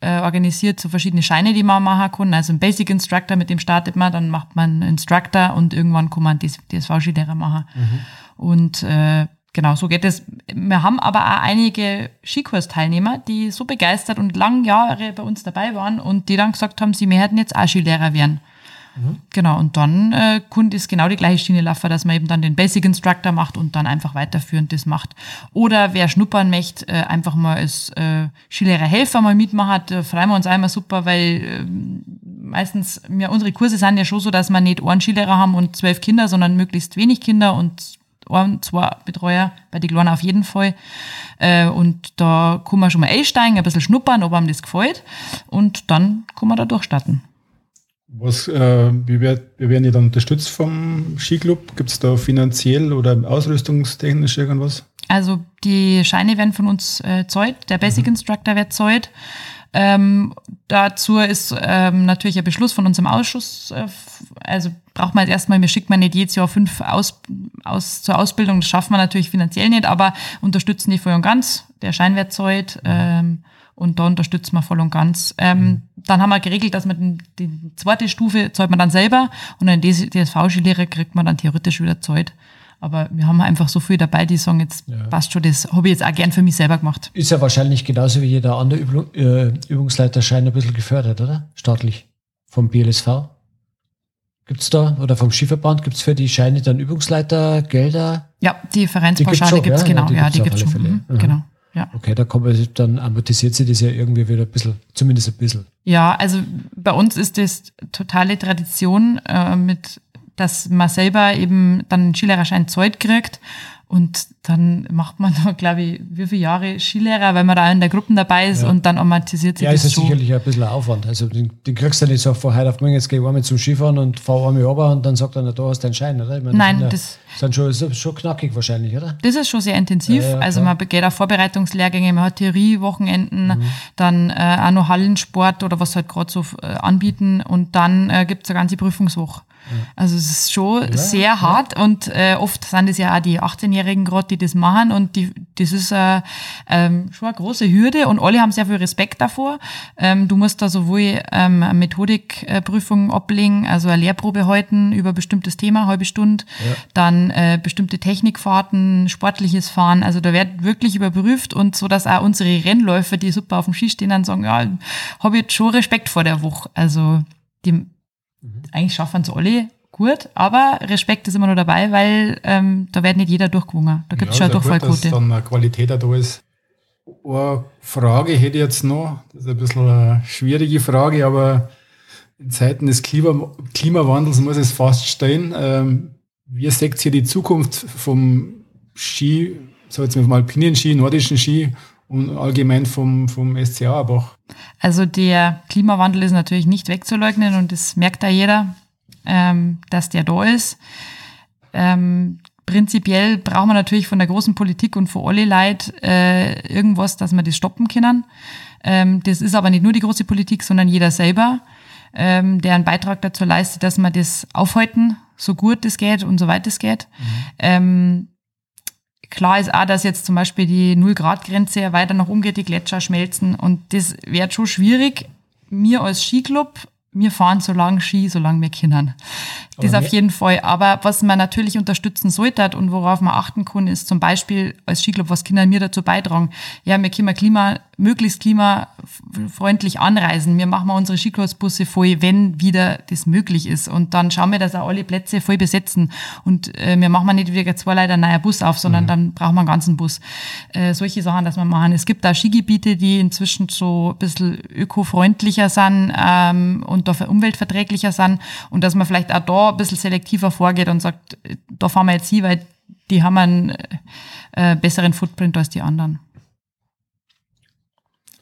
äh, organisiert so verschiedene Scheine, die man machen kann. Also ein Basic Instructor, mit dem startet man, dann macht man einen Instructor und irgendwann kann man DSV-Skilehrer machen. Mhm. Und äh, genau, so geht es. Wir haben aber auch einige Skikurs-Teilnehmer, die so begeistert und lang Jahre bei uns dabei waren und die dann gesagt haben, sie möchten jetzt auch Skilehrer werden. Genau, und dann äh, Kunde ist genau die gleiche Schiene laufen, dass man eben dann den Basic Instructor macht und dann einfach weiterführend das macht. Oder wer schnuppern möchte, äh, einfach mal als äh, Skilehrer Helfer mal mitmachen, äh, freuen wir uns einmal super, weil äh, meistens, ja, unsere Kurse sind ja schon so, dass wir nicht einen Skilehrer haben und zwölf Kinder, sondern möglichst wenig Kinder und ein, zwei Betreuer, bei den Kleinen auf jeden Fall. Äh, und da kann man schon mal einsteigen, ein bisschen schnuppern, ob einem das gefällt. Und dann kann man da durchstarten. Was, äh, wie, wird, wie werden die dann unterstützt vom Skiclub? Gibt es da finanziell oder ausrüstungstechnisch irgendwas? Also die Scheine werden von uns äh, zahlt, der Basic mhm. Instructor wird zahlt. Ähm, dazu ist ähm, natürlich ein Beschluss von unserem Ausschuss. Äh, also braucht man jetzt erstmal, mir schickt man nicht jedes Jahr fünf aus, aus zur Ausbildung, das schafft man natürlich finanziell nicht, aber unterstützen die voll und ganz. Der Schein wird zahlt. Ähm, und da unterstützen wir voll und ganz. Ähm, mhm. Dann haben wir geregelt, dass man den, die zweite Stufe zahlt man dann selber und einen DSV-Skilehrer kriegt man dann theoretisch wieder zahlt. Aber wir haben einfach so viel dabei, die sagen, jetzt ja. passt schon, das habe ich jetzt auch gern für mich selber gemacht. Ist ja wahrscheinlich genauso wie jeder andere Übung, äh, Übungsleiterschein ein bisschen gefördert, oder? Staatlich. Vom BLSV. Gibt's da, oder vom Skiverband, gibt's für die Scheine dann Übungsleitergelder? Ja, die Vereinspauschale gibt es, genau. Ja, die gibt es schon. Mhm, genau. Ja. Okay, da kommt dann amortisiert sich das ja irgendwie wieder ein bisschen, zumindest ein bisschen. Ja, also bei uns ist das totale Tradition, äh, mit, dass man selber eben dann einen Skilehrerschein Zeit kriegt und dann macht man da, glaube ich, wie viele Jahre Skilehrer, weil man da in der Gruppe dabei ist ja. und dann amortisiert sich ja, das Ja, ist sicherlich ein bisschen Aufwand. Also den, den kriegst du nicht so von heute auf morgen, jetzt gehe ich einmal zum Skifahren und fahre einmal runter und dann sagt er, da hast du deinen Schein, oder? Meine, Nein, das, sind schon, ist schon knackig wahrscheinlich, oder? Das ist schon sehr intensiv. Ja, also man geht auch Vorbereitungslehrgänge, man hat Theoriewochenenden, mhm. dann äh, auch noch Hallensport oder was halt gerade so äh, anbieten und dann äh, gibt es eine ganze Prüfungswoche. Also es ist schon sehr hart und äh, oft sind es ja auch die 18-Jährigen gerade, die das machen und die, das ist äh, ähm, schon eine große Hürde und alle haben sehr viel Respekt davor. Ähm, du musst da sowohl ähm, eine Methodikprüfung ablegen, also eine Lehrprobe halten über bestimmtes Thema, eine halbe Stunde, ja. dann äh, bestimmte Technikfahrten, sportliches Fahren, also da wird wirklich überprüft und so, dass auch unsere Rennläufer, die super auf dem Ski stehen, dann sagen, ja, habe jetzt schon Respekt vor der Woche. Also die Mhm. Eigentlich schaffen es alle gut, aber Respekt ist immer noch dabei, weil ähm, da wird nicht jeder durchgewungen. Da gibt es ja, schon eine Durchfallquote. Dass dann eine Qualität da ist. Eine Frage hätte ich jetzt noch, das ist ein bisschen eine schwierige Frage, aber in Zeiten des Klima Klimawandels muss es fast stehen. Ähm, wie seht ihr die Zukunft vom Ski, so jetzt mal alpinen Ski, nordischen Ski und allgemein vom, vom SCA Bach. Also der Klimawandel ist natürlich nicht wegzuleugnen und das merkt da jeder, ähm, dass der da ist. Ähm, prinzipiell braucht man natürlich von der großen Politik und von alle Leid äh, irgendwas, dass wir das stoppen können. Ähm, das ist aber nicht nur die große Politik, sondern jeder selber, ähm, der einen Beitrag dazu leistet, dass wir das aufhalten, so gut es geht und so weit es geht. Mhm. Ähm, Klar ist auch, dass jetzt zum Beispiel die Null-Grad-Grenze weiter nach umgeht, die Gletscher schmelzen und das wird schon schwierig. Wir als Skiclub wir fahren so lange Ski, solange wir können. Das Aber auf jeden Fall. Aber was man natürlich unterstützen sollte und worauf man achten kann, ist zum Beispiel als Skiclub, was können wir dazu beitragen? Ja, wir können Klima, möglichst klimafreundlich anreisen. Wir machen mal unsere Skikursbusse voll, wenn wieder das möglich ist. Und dann schauen wir, dass auch alle Plätze voll besetzen. Und äh, wir machen mal nicht wieder zwei Leute einen neuen Bus auf, sondern dann brauchen wir einen ganzen Bus. Äh, solche Sachen, dass wir machen. Es gibt da Skigebiete, die inzwischen so ein bisschen ökofreundlicher sind ähm, und dafür umweltverträglicher sind. Und dass man vielleicht auch da ein bisschen selektiver vorgeht und sagt, äh, da fahren wir jetzt hin, weil die haben einen äh, besseren Footprint als die anderen.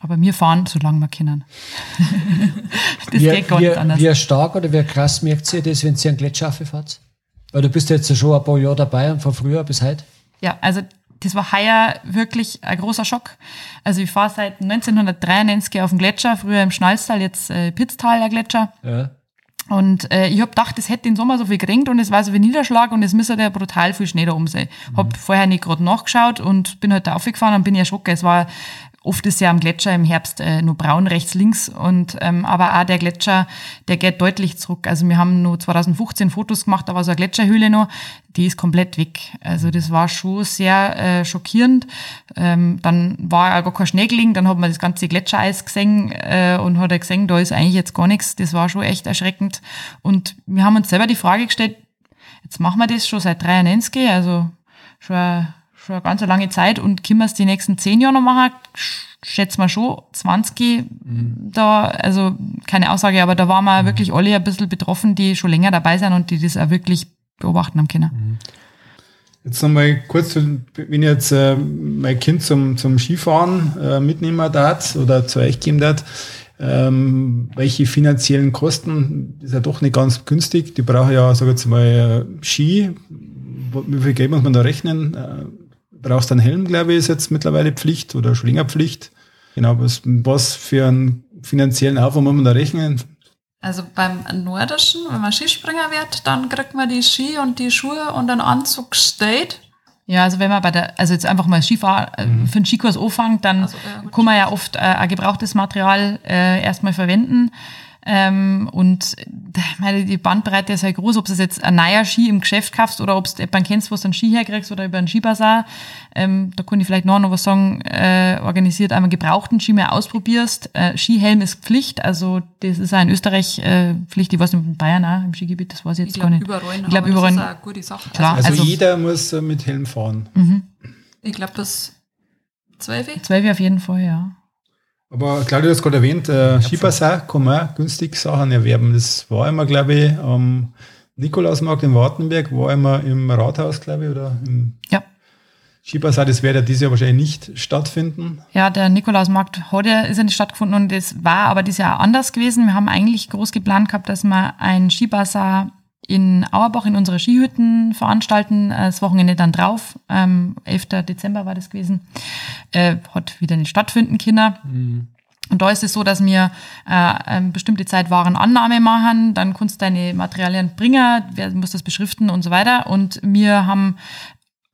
Aber wir fahren, solange wir können. das wie, geht gar wie, nicht anders. wie stark oder wie krass merkt ihr das, wenn ihr einen Gletscher fahrt? Weil du bist jetzt schon ein paar Jahre dabei und von früher bis heute. Ja, also das war heuer wirklich ein großer Schock. Also ich fahre seit 1993 auf dem Gletscher, früher im Schnalztal, jetzt äh, Pitztaler Gletscher. Ja. Und äh, ich hab gedacht, es hätte den Sommer so viel geregnet und es war so wie Niederschlag und es müsste ja brutal viel Schnee da oben sein. Hab vorher nicht gerade nachgeschaut und bin halt da aufgefahren und bin erschrocken. Es war oft ist ja am Gletscher im Herbst äh, nur braun rechts, links und ähm, aber auch der Gletscher, der geht deutlich zurück. Also wir haben nur 2015 Fotos gemacht, da war so eine Gletscherhöhle noch, die ist komplett weg. Also das war schon sehr äh, schockierend. Ähm, dann war auch gar kein Schnee gelegen, dann hat man das ganze Gletschereis gesehen äh, und hat gesehen, da ist eigentlich jetzt gar nichts. Das war schon echt erschreckend. Und wir haben uns selber die Frage gestellt, jetzt machen wir das schon seit 93, also schon, schon eine ganz lange Zeit. Und können wir es die nächsten zehn Jahre noch machen? Schätzen wir schon, 20 da, also keine Aussage, aber da waren wir wirklich alle ein bisschen betroffen, die schon länger dabei sind und die das auch wirklich beobachten haben können. Jetzt nochmal kurz, wenn ich jetzt äh, mein Kind zum, zum Skifahren äh, mitnehmen darf oder zu euch geben darf, ähm, welche finanziellen Kosten, ist ja doch nicht ganz günstig, die brauchen ja, sag ich jetzt mal, äh, Ski, wie viel Geld muss man da rechnen? Brauchst du einen Helm, glaube ich, ist jetzt mittlerweile Pflicht oder Schwingerpflicht. Genau, was, was für einen finanziellen Aufwand muss man da rechnen? Also beim Nordischen, wenn man Skispringer wird, dann kriegt man die Ski und die Schuhe und einen Anzug gestellt. Ja, also wenn man bei der, also jetzt einfach mal Skifahr, äh, für einen Skikurs anfängt, dann Also, ja, kann man ja oft äh, ein gebrauchtes Material äh, erstmal verwenden. Ähm, und ich meine, die Bandbreite ist ja groß, ob du jetzt ein neuer Ski im Geschäft kaufst oder ob du jemanden kennst, wo du einen Ski herkriegst oder über einen Skibasar. Ähm, da kann ich vielleicht noch, noch was sagen, äh, organisiert einmal gebrauchten Ski mehr ausprobierst. Äh, Skihelm ist Pflicht, also das ist auch in Österreich äh, Pflicht, ich weiß nicht, in Bayern auch, im Skigebiet, das weiß ich jetzt Ich gar glaube nicht. überall. Ich glaube aber überall. Das ist eine gute Sache. Klar. Also, Also- jeder muss äh, mit Helm fahren. Ich glaube, das 12. Zwölf auf jeden Fall, ja. Aber Claudia hat es gerade erwähnt, äh, Skibasar kann man günstig Sachen erwerben. Das war immer, glaube ich, am Nikolausmarkt in Wartenberg, war immer im Rathaus, glaube ich, oder im Ja. Skibasar. Das wird ja dieses Jahr wahrscheinlich nicht stattfinden. Ja, der Nikolausmarkt heute ist ja nicht stattgefunden und das war aber dieses Jahr anders gewesen. Wir haben eigentlich groß geplant gehabt, dass wir ein Skibasar in Auerbach in unsere Skihütten veranstalten, äh, das Wochenende dann drauf. Ähm, 11. Dezember war das gewesen. Äh, hat wieder nicht stattfinden können. Und da ist es so, dass wir äh, eine bestimmte Zeit Warenannahme machen, dann kannst du deine Materialien bringen, wer muss das beschriften und so weiter. Und wir haben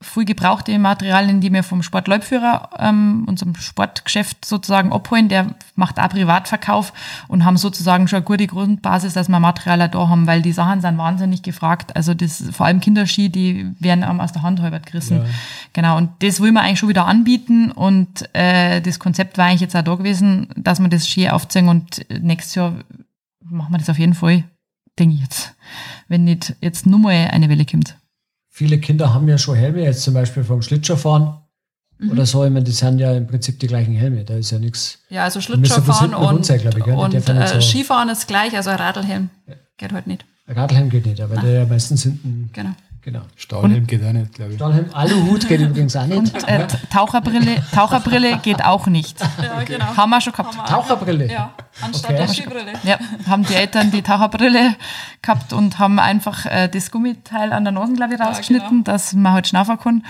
viel gebrauchte Materialien, die wir vom Sportleubführer, ähm, unserem Sportgeschäft sozusagen abholen. Der macht auch Privatverkauf und haben sozusagen schon eine gute Grundbasis, dass wir Materialien da haben, weil die Sachen sind wahnsinnig gefragt. Also das, vor allem Kinderski, die werden einem aus der Hand halbert gerissen. Genau. Und das will man eigentlich schon wieder anbieten und äh, das Konzept war eigentlich jetzt auch da gewesen, dass wir das Ski aufziehen und nächstes Jahr machen wir das auf jeden Fall, denke ich jetzt. Wenn nicht jetzt nur mal eine Welle kommt. Viele Kinder haben ja schon Helme, jetzt zum Beispiel vom Schlittschuhfahren Mhm. oder so. Ich meine, das sind ja im Prinzip die gleichen Helme. Da ist ja nichts. Ja, also Schlittschuhfahren und, sein, ich? Die und äh, Skifahren ist gleich, also ein Radlhelm geht halt nicht. Ein Radhelm geht nicht, aber der ja meistens hinten. Genau. Genau. Stahlhelm geht auch nicht, glaube ich. Stahlhelm, Aluhut geht übrigens auch nicht. Äh, Taucherbrille, Taucherbrille geht auch nicht. Ja, genau. Haben wir schon gehabt. Taucherbrille. Ja, anstatt Okay. der Skibrille. Ja, haben die Eltern die Taucherbrille gehabt und haben einfach äh, das Gummiteil an der Nase, glaube ich, rausgeschnitten, dass man halt schnaufen kann.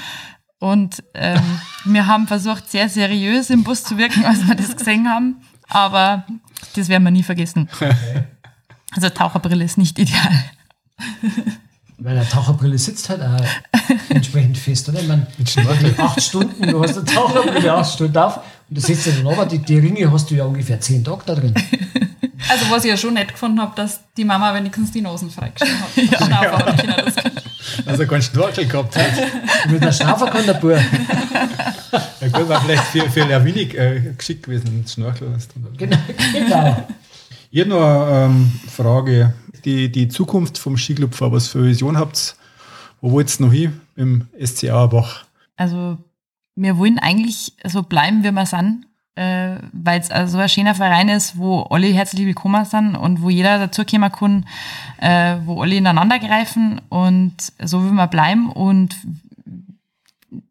Und ähm, wir haben versucht, sehr seriös im Bus zu wirken, als wir das gesehen haben. Aber das werden wir nie vergessen. Also Taucherbrille ist nicht ideal. Weil eine Taucherbrille sitzt halt auch entsprechend fest, oder? Ich meine, wirklich acht Stunden, du hast eine Taucherbrille acht Stunden auf und du sitzt ja dann aber, die, die Ringe hast du ja ungefähr zehn Tage da drin. Also was ich ja schon nett gefunden habe, dass die Mama wenigstens die Nosen freigeschnitten hat. ja, Schnaufer hat Kinder das Also keinen Schnorchel gehabt hat. Mit einer Schnaufer kann der Bub. Ja gut, war vielleicht für, für ein wenig äh, geschickt gewesen, Schnorchel. Genau, genau. Ich habe noch eine ähm, Frage. Die, die Zukunft vom Skiclub, was für Vision habt Wo wollt ihr noch hin im SC Auerbach? Also wir wollen eigentlich so bleiben, wie wir sind, äh, weil es also ein schöner Verein ist, wo alle herzlich willkommen sind und wo jeder dazukommen kann, äh, wo alle ineinander greifen und so will wir bleiben und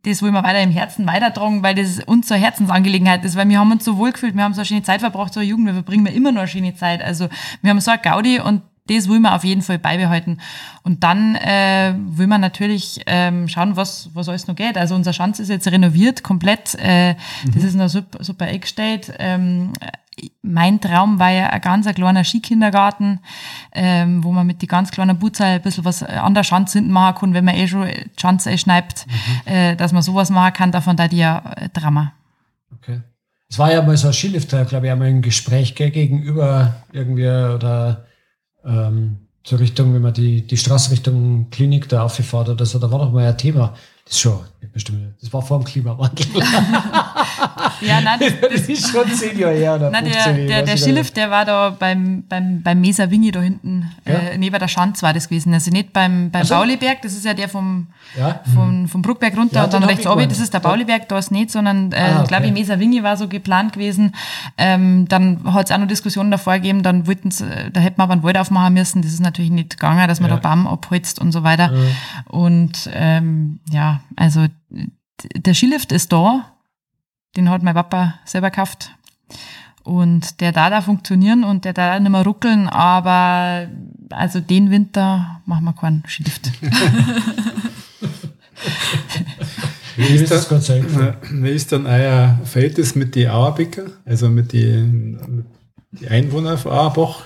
das wollen wir weiter im Herzen weitertragen, weil das unsere Herzensangelegenheit ist, weil wir haben uns so wohl gefühlt, wir haben so eine schöne Zeit verbracht, so eine Jugend, wir verbringen immer nur eine schöne Zeit. Also wir haben so eine Gaudi und das wollen wir auf jeden Fall beibehalten. Und dann äh, will man natürlich ähm, schauen, was, was alles noch geht. Also unser Schanz ist jetzt renoviert, komplett. Äh, mhm. Das ist noch super, super eingestellt. Ähm, mein Traum war ja ein ganz ein kleiner Skikindergarten, ähm, wo man mit die ganz kleinen Boots ein bisschen was an der Schanz hinten machen kann, wenn man eh schon Schanz einschneibt, mhm. äh, dass man sowas machen kann, davon da die ja äh, Drama. Okay. Es war ja mal so ein Skilifter, glaube ich, einmal ein Gespräch gell, gegenüber irgendwie oder ähm, zur Richtung, wenn man die, die Straße Richtung Klinik da auffährt oder so, da war doch mal ein Thema. Das ist schon, bestimmt, das war vor dem Klimawandel. ja, nein, das, das, ist schon zehn Jahre her. Oder nein, der, der, der Skilift, der war da beim, beim, beim Mesa Wingi da hinten, ja? äh, neben der Schanz war das gewesen. Also nicht beim, beim also? Bauliberg, das ist ja der vom, ja? vom, vom Bruckberg runter ja, und dann rechts oben, das ist der Bauliberg, da ist nicht, sondern, äh, ah, okay. glaube ich, Mesa Wingi war so geplant gewesen. Ähm, dann hat es auch noch Diskussionen davor gegeben, dann wollten da hätten wir aber einen Wald aufmachen müssen. Das ist natürlich nicht gegangen, dass man ja. da Baum abholzt und so weiter. Und ähm, ja, also der Skilift ist da, den hat mein Papa selber gekauft. Und der da da funktionieren und der da nicht mehr ruckeln, aber also den Winter machen wir keinen Skilift. Wie ist, das, wie ist dann euer Verhältnis mit den Auerbecker, also mit den die Einwohnern von Auerbach?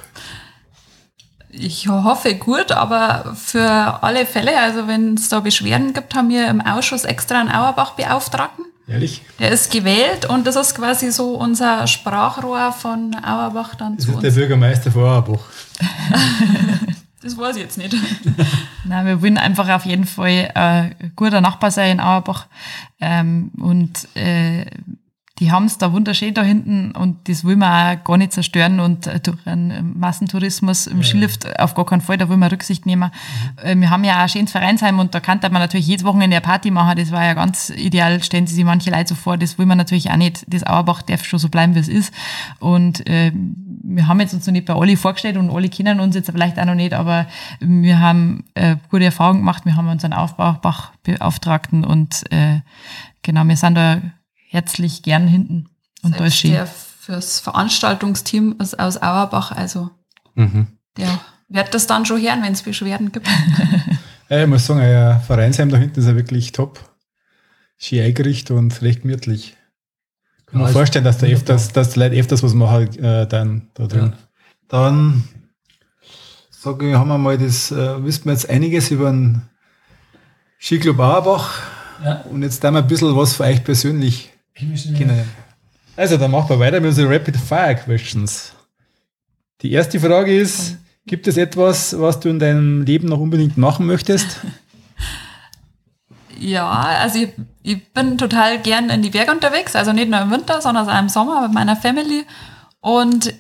Ich hoffe gut, aber für alle Fälle, also wenn es da Beschwerden gibt, haben wir im Ausschuss extra einen Auerbach-Beauftragten. Ehrlich? Der ist gewählt und das ist quasi so unser Sprachrohr von Auerbach dann das zu ist uns. der Bürgermeister von Auerbach. das weiß ich jetzt nicht. Nein, wir wollen einfach auf jeden Fall äh, guter Nachbar sein in Auerbach ähm, und äh, die haben es da wunderschön da hinten und das will man auch gar nicht zerstören und äh, durch einen Massentourismus im ja. Skilift auf gar keinen Fall, da will man Rücksicht nehmen. Mhm. Wir haben ja auch ein schönes Vereinsheim und da kann man natürlich jedes Wochenende eine Party machen, das war ja ganz ideal, stellen sie sich manche Leute so vor, das will man natürlich auch nicht. Das Auerbach darf schon so bleiben, wie es ist und äh, wir haben jetzt uns noch nicht bei alle vorgestellt und alle kennen uns jetzt vielleicht auch noch nicht, aber wir haben äh, gute Erfahrungen gemacht, wir haben unseren Aufbaubeauftragten und äh, genau, wir sind da herzlich gern hinten. Und da ist. Der fürs Veranstaltungsteam ist aus Auerbach, also mhm. der wird das dann schon hören, wenn es Beschwerden gibt. ja, ich muss sagen, euer Vereinsheim da hinten ist ja wirklich top. Schön eingerichtet und recht gemütlich. Kann ja, mir vorstellen, dass da öfters, dass die Leute öfters was machen äh, dann da drin. Ja. Dann sage ich, haben wir mal das, äh, wissen wir jetzt einiges über den Skiclub Auerbach. Ja. Und jetzt da mal ein bisschen was für euch persönlich Genau. Also, dann machen wir weiter mit unseren Rapid Fire Questions. Die erste Frage ist: Gibt es etwas, was du in deinem Leben noch unbedingt machen möchtest? Ja, also ich, ich bin total gern in die Berge unterwegs, also nicht nur im Winter, sondern auch im Sommer mit meiner Family. Und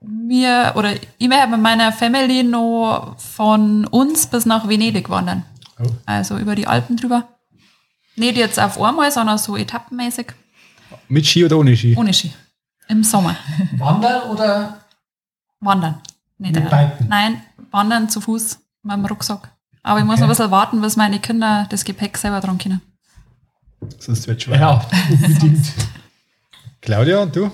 mir oder ich möchte mit meiner Family noch von uns bis nach Venedig wandern. Oh. Also über die Alpen drüber. Nicht jetzt auf einmal, sondern so etappenmäßig. Mit Ski oder ohne Ski? Ohne Ski. Im Sommer. Wandern oder? Wandern. Nicht mit Biken? Nein, wandern zu Fuß mit dem Rucksack. Aber ich muss noch ein bisschen warten, bis meine Kinder das Gepäck selber dran können. Sonst wird es schwer. Ja, unbedingt. Claudia, und du?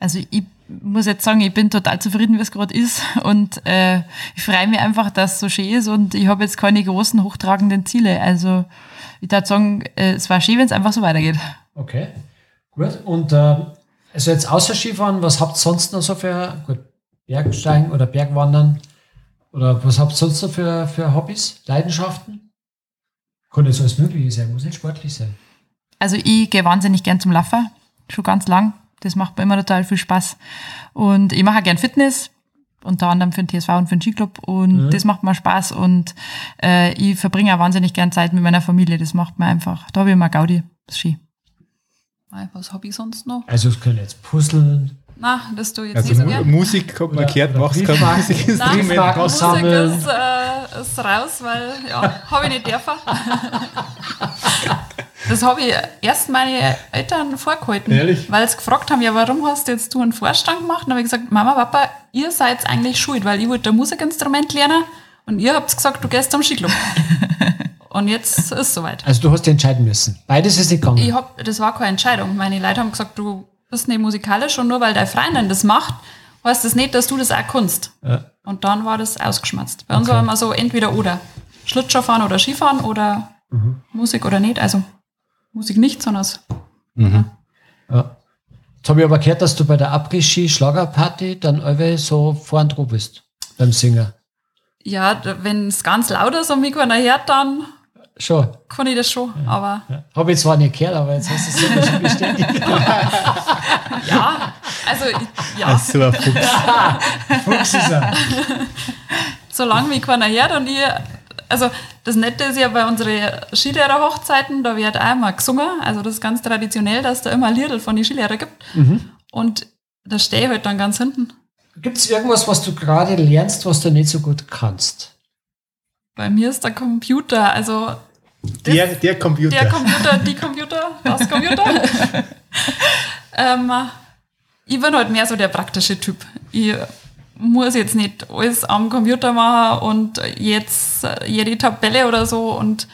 Also ich muss jetzt sagen, ich bin total zufrieden, wie es gerade ist. Und äh, ich freue mich einfach, dass es so schön ist und ich habe jetzt keine großen, hochtragenden Ziele. Also ich würde sagen, äh, es war schön, wenn es einfach so weitergeht. Okay, gut. Und äh, also jetzt außer Skifahren, was habt ihr sonst noch so für gut, Bergsteigen oder Bergwandern? Oder was habt ihr sonst noch für, für Hobbys, Leidenschaften? Kann jetzt alles Mögliche sein, muss nicht sportlich sein. Also ich gehe wahnsinnig gern zum Laufen, schon ganz lang. Das macht mir immer total viel Spaß. Und ich mache auch gern Fitness, unter anderem für den TSV und für den Skiclub. Und mhm. das macht mir Spaß. Und äh, ich verbringe auch wahnsinnig gern Zeit mit meiner Familie. Das macht mir einfach, da habe ich immer Gaudi. Das ist schön. Was habe ich sonst noch? Also es können jetzt puzzeln. Na, das du jetzt Also nicht so gern. Musik, hat man gehört, machst kein Briefmarken. Musikinstrument. Briefmarken Musik ist, äh, ist raus, weil, ja, habe ich nicht dürfen. Das habe ich erst meine Eltern vorgehalten. Ehrlich? Weil sie gefragt haben, ja, warum hast du jetzt du einen Vorstand gemacht? Und habe ich gesagt, Mama, Papa, ihr seid eigentlich schuld, weil ich wollte ein Musikinstrument lernen und ihr habt gesagt, du gehst zum Skiclub. und jetzt ist es soweit. Also du hast dich entscheiden müssen. Beides ist nicht gegangen. Ich hab, das war keine Entscheidung. Meine Leute haben gesagt, du bist nicht musikalisch und nur weil deine Freundin das macht, heißt das nicht, dass du das auch kannst. Ja. Und dann war das ausgeschmatzt. Bei uns Okay. war immer so entweder oder. Schlittschuh fahren oder Skifahren oder Mhm. Musik oder nicht. Also Musik nicht, sondern es- Ja. Jetzt habe ich aber gehört, dass du bei der Après-Ski-Schlagerparty dann alle so vorn dran bist. Beim Singen. ja, wenn es ganz laut ist und mich keiner hört, dann Schon. kann ich das schon. Aber Ja. Habe ich zwar nicht gehört, aber jetzt hast du es selber schon bestätigt. ja, also ja, So ein Fuchs. Fuchs ist er. solange mich keiner hört und ich, also das Nette ist ja bei unseren Skilehrer-Hochzeiten, da wird auch immer gesungen, also das ist ganz traditionell, dass da immer ein Liedl von den Skilehrern gibt und da stehe ich halt dann ganz hinten. Gibt es irgendwas, was du gerade lernst, was du nicht so gut kannst? Bei mir ist der Computer, also Der, der Computer. der Computer, die Computer, das Computer. ähm, ich bin halt mehr so der praktische Typ. Ich muss jetzt nicht alles am Computer machen und jetzt jede Tabelle oder so und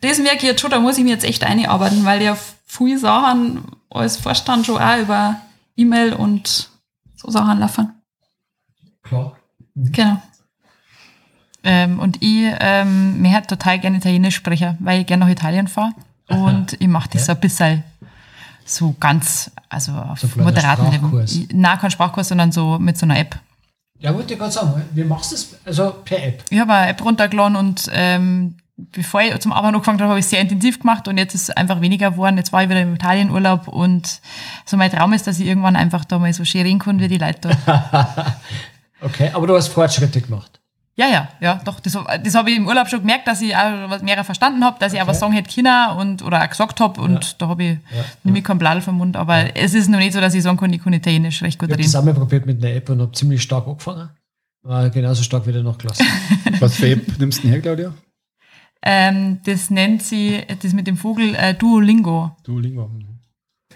das merke ich jetzt schon, da muss ich mir jetzt echt einarbeiten, weil ja viele Sachen als Vorstand schon auch über E-Mail und so Sachen laufen. Klar. Genau. Ähm, und ich ähm, mir halt total gerne Italienisch sprechen, weil ich gerne nach Italien fahre. Und ich mache das so ein bisschen so ganz, also auf So moderaten Level. Nein, kein Sprachkurs, sondern so mit so einer App. Ja, wollte ich gerade sagen, wie machst du das? Also per App. Ich habe eine App runtergeladen und ähm, bevor ich zum Arbeiten angefangen habe, habe ich sehr intensiv gemacht und jetzt ist es einfach weniger geworden. Jetzt war ich wieder im Italienurlaub und so mein Traum ist, dass ich irgendwann einfach da mal so schön reden kann wie die Leute da. Okay, aber du hast Fortschritte gemacht. Ja, ja, ja, doch. Das, das habe ich im Urlaub schon gemerkt, dass ich auch was mehr verstanden habe, dass ich auch was sagen hätte können und, oder auch gesagt habe und da habe ich nämlich kein Blatt vom Mund. Aber es ist noch nicht so, dass ich sagen kann, ich kann Italienisch recht gut Ich habe reden. das einmal probiert mit einer App und habe ziemlich stark angefangen. War genauso stark wieder nachgelassen. Was für App nimmst du denn her, Claudia? Ähm, das nennt sie, das mit dem Vogel äh, Duolingo. Duolingo.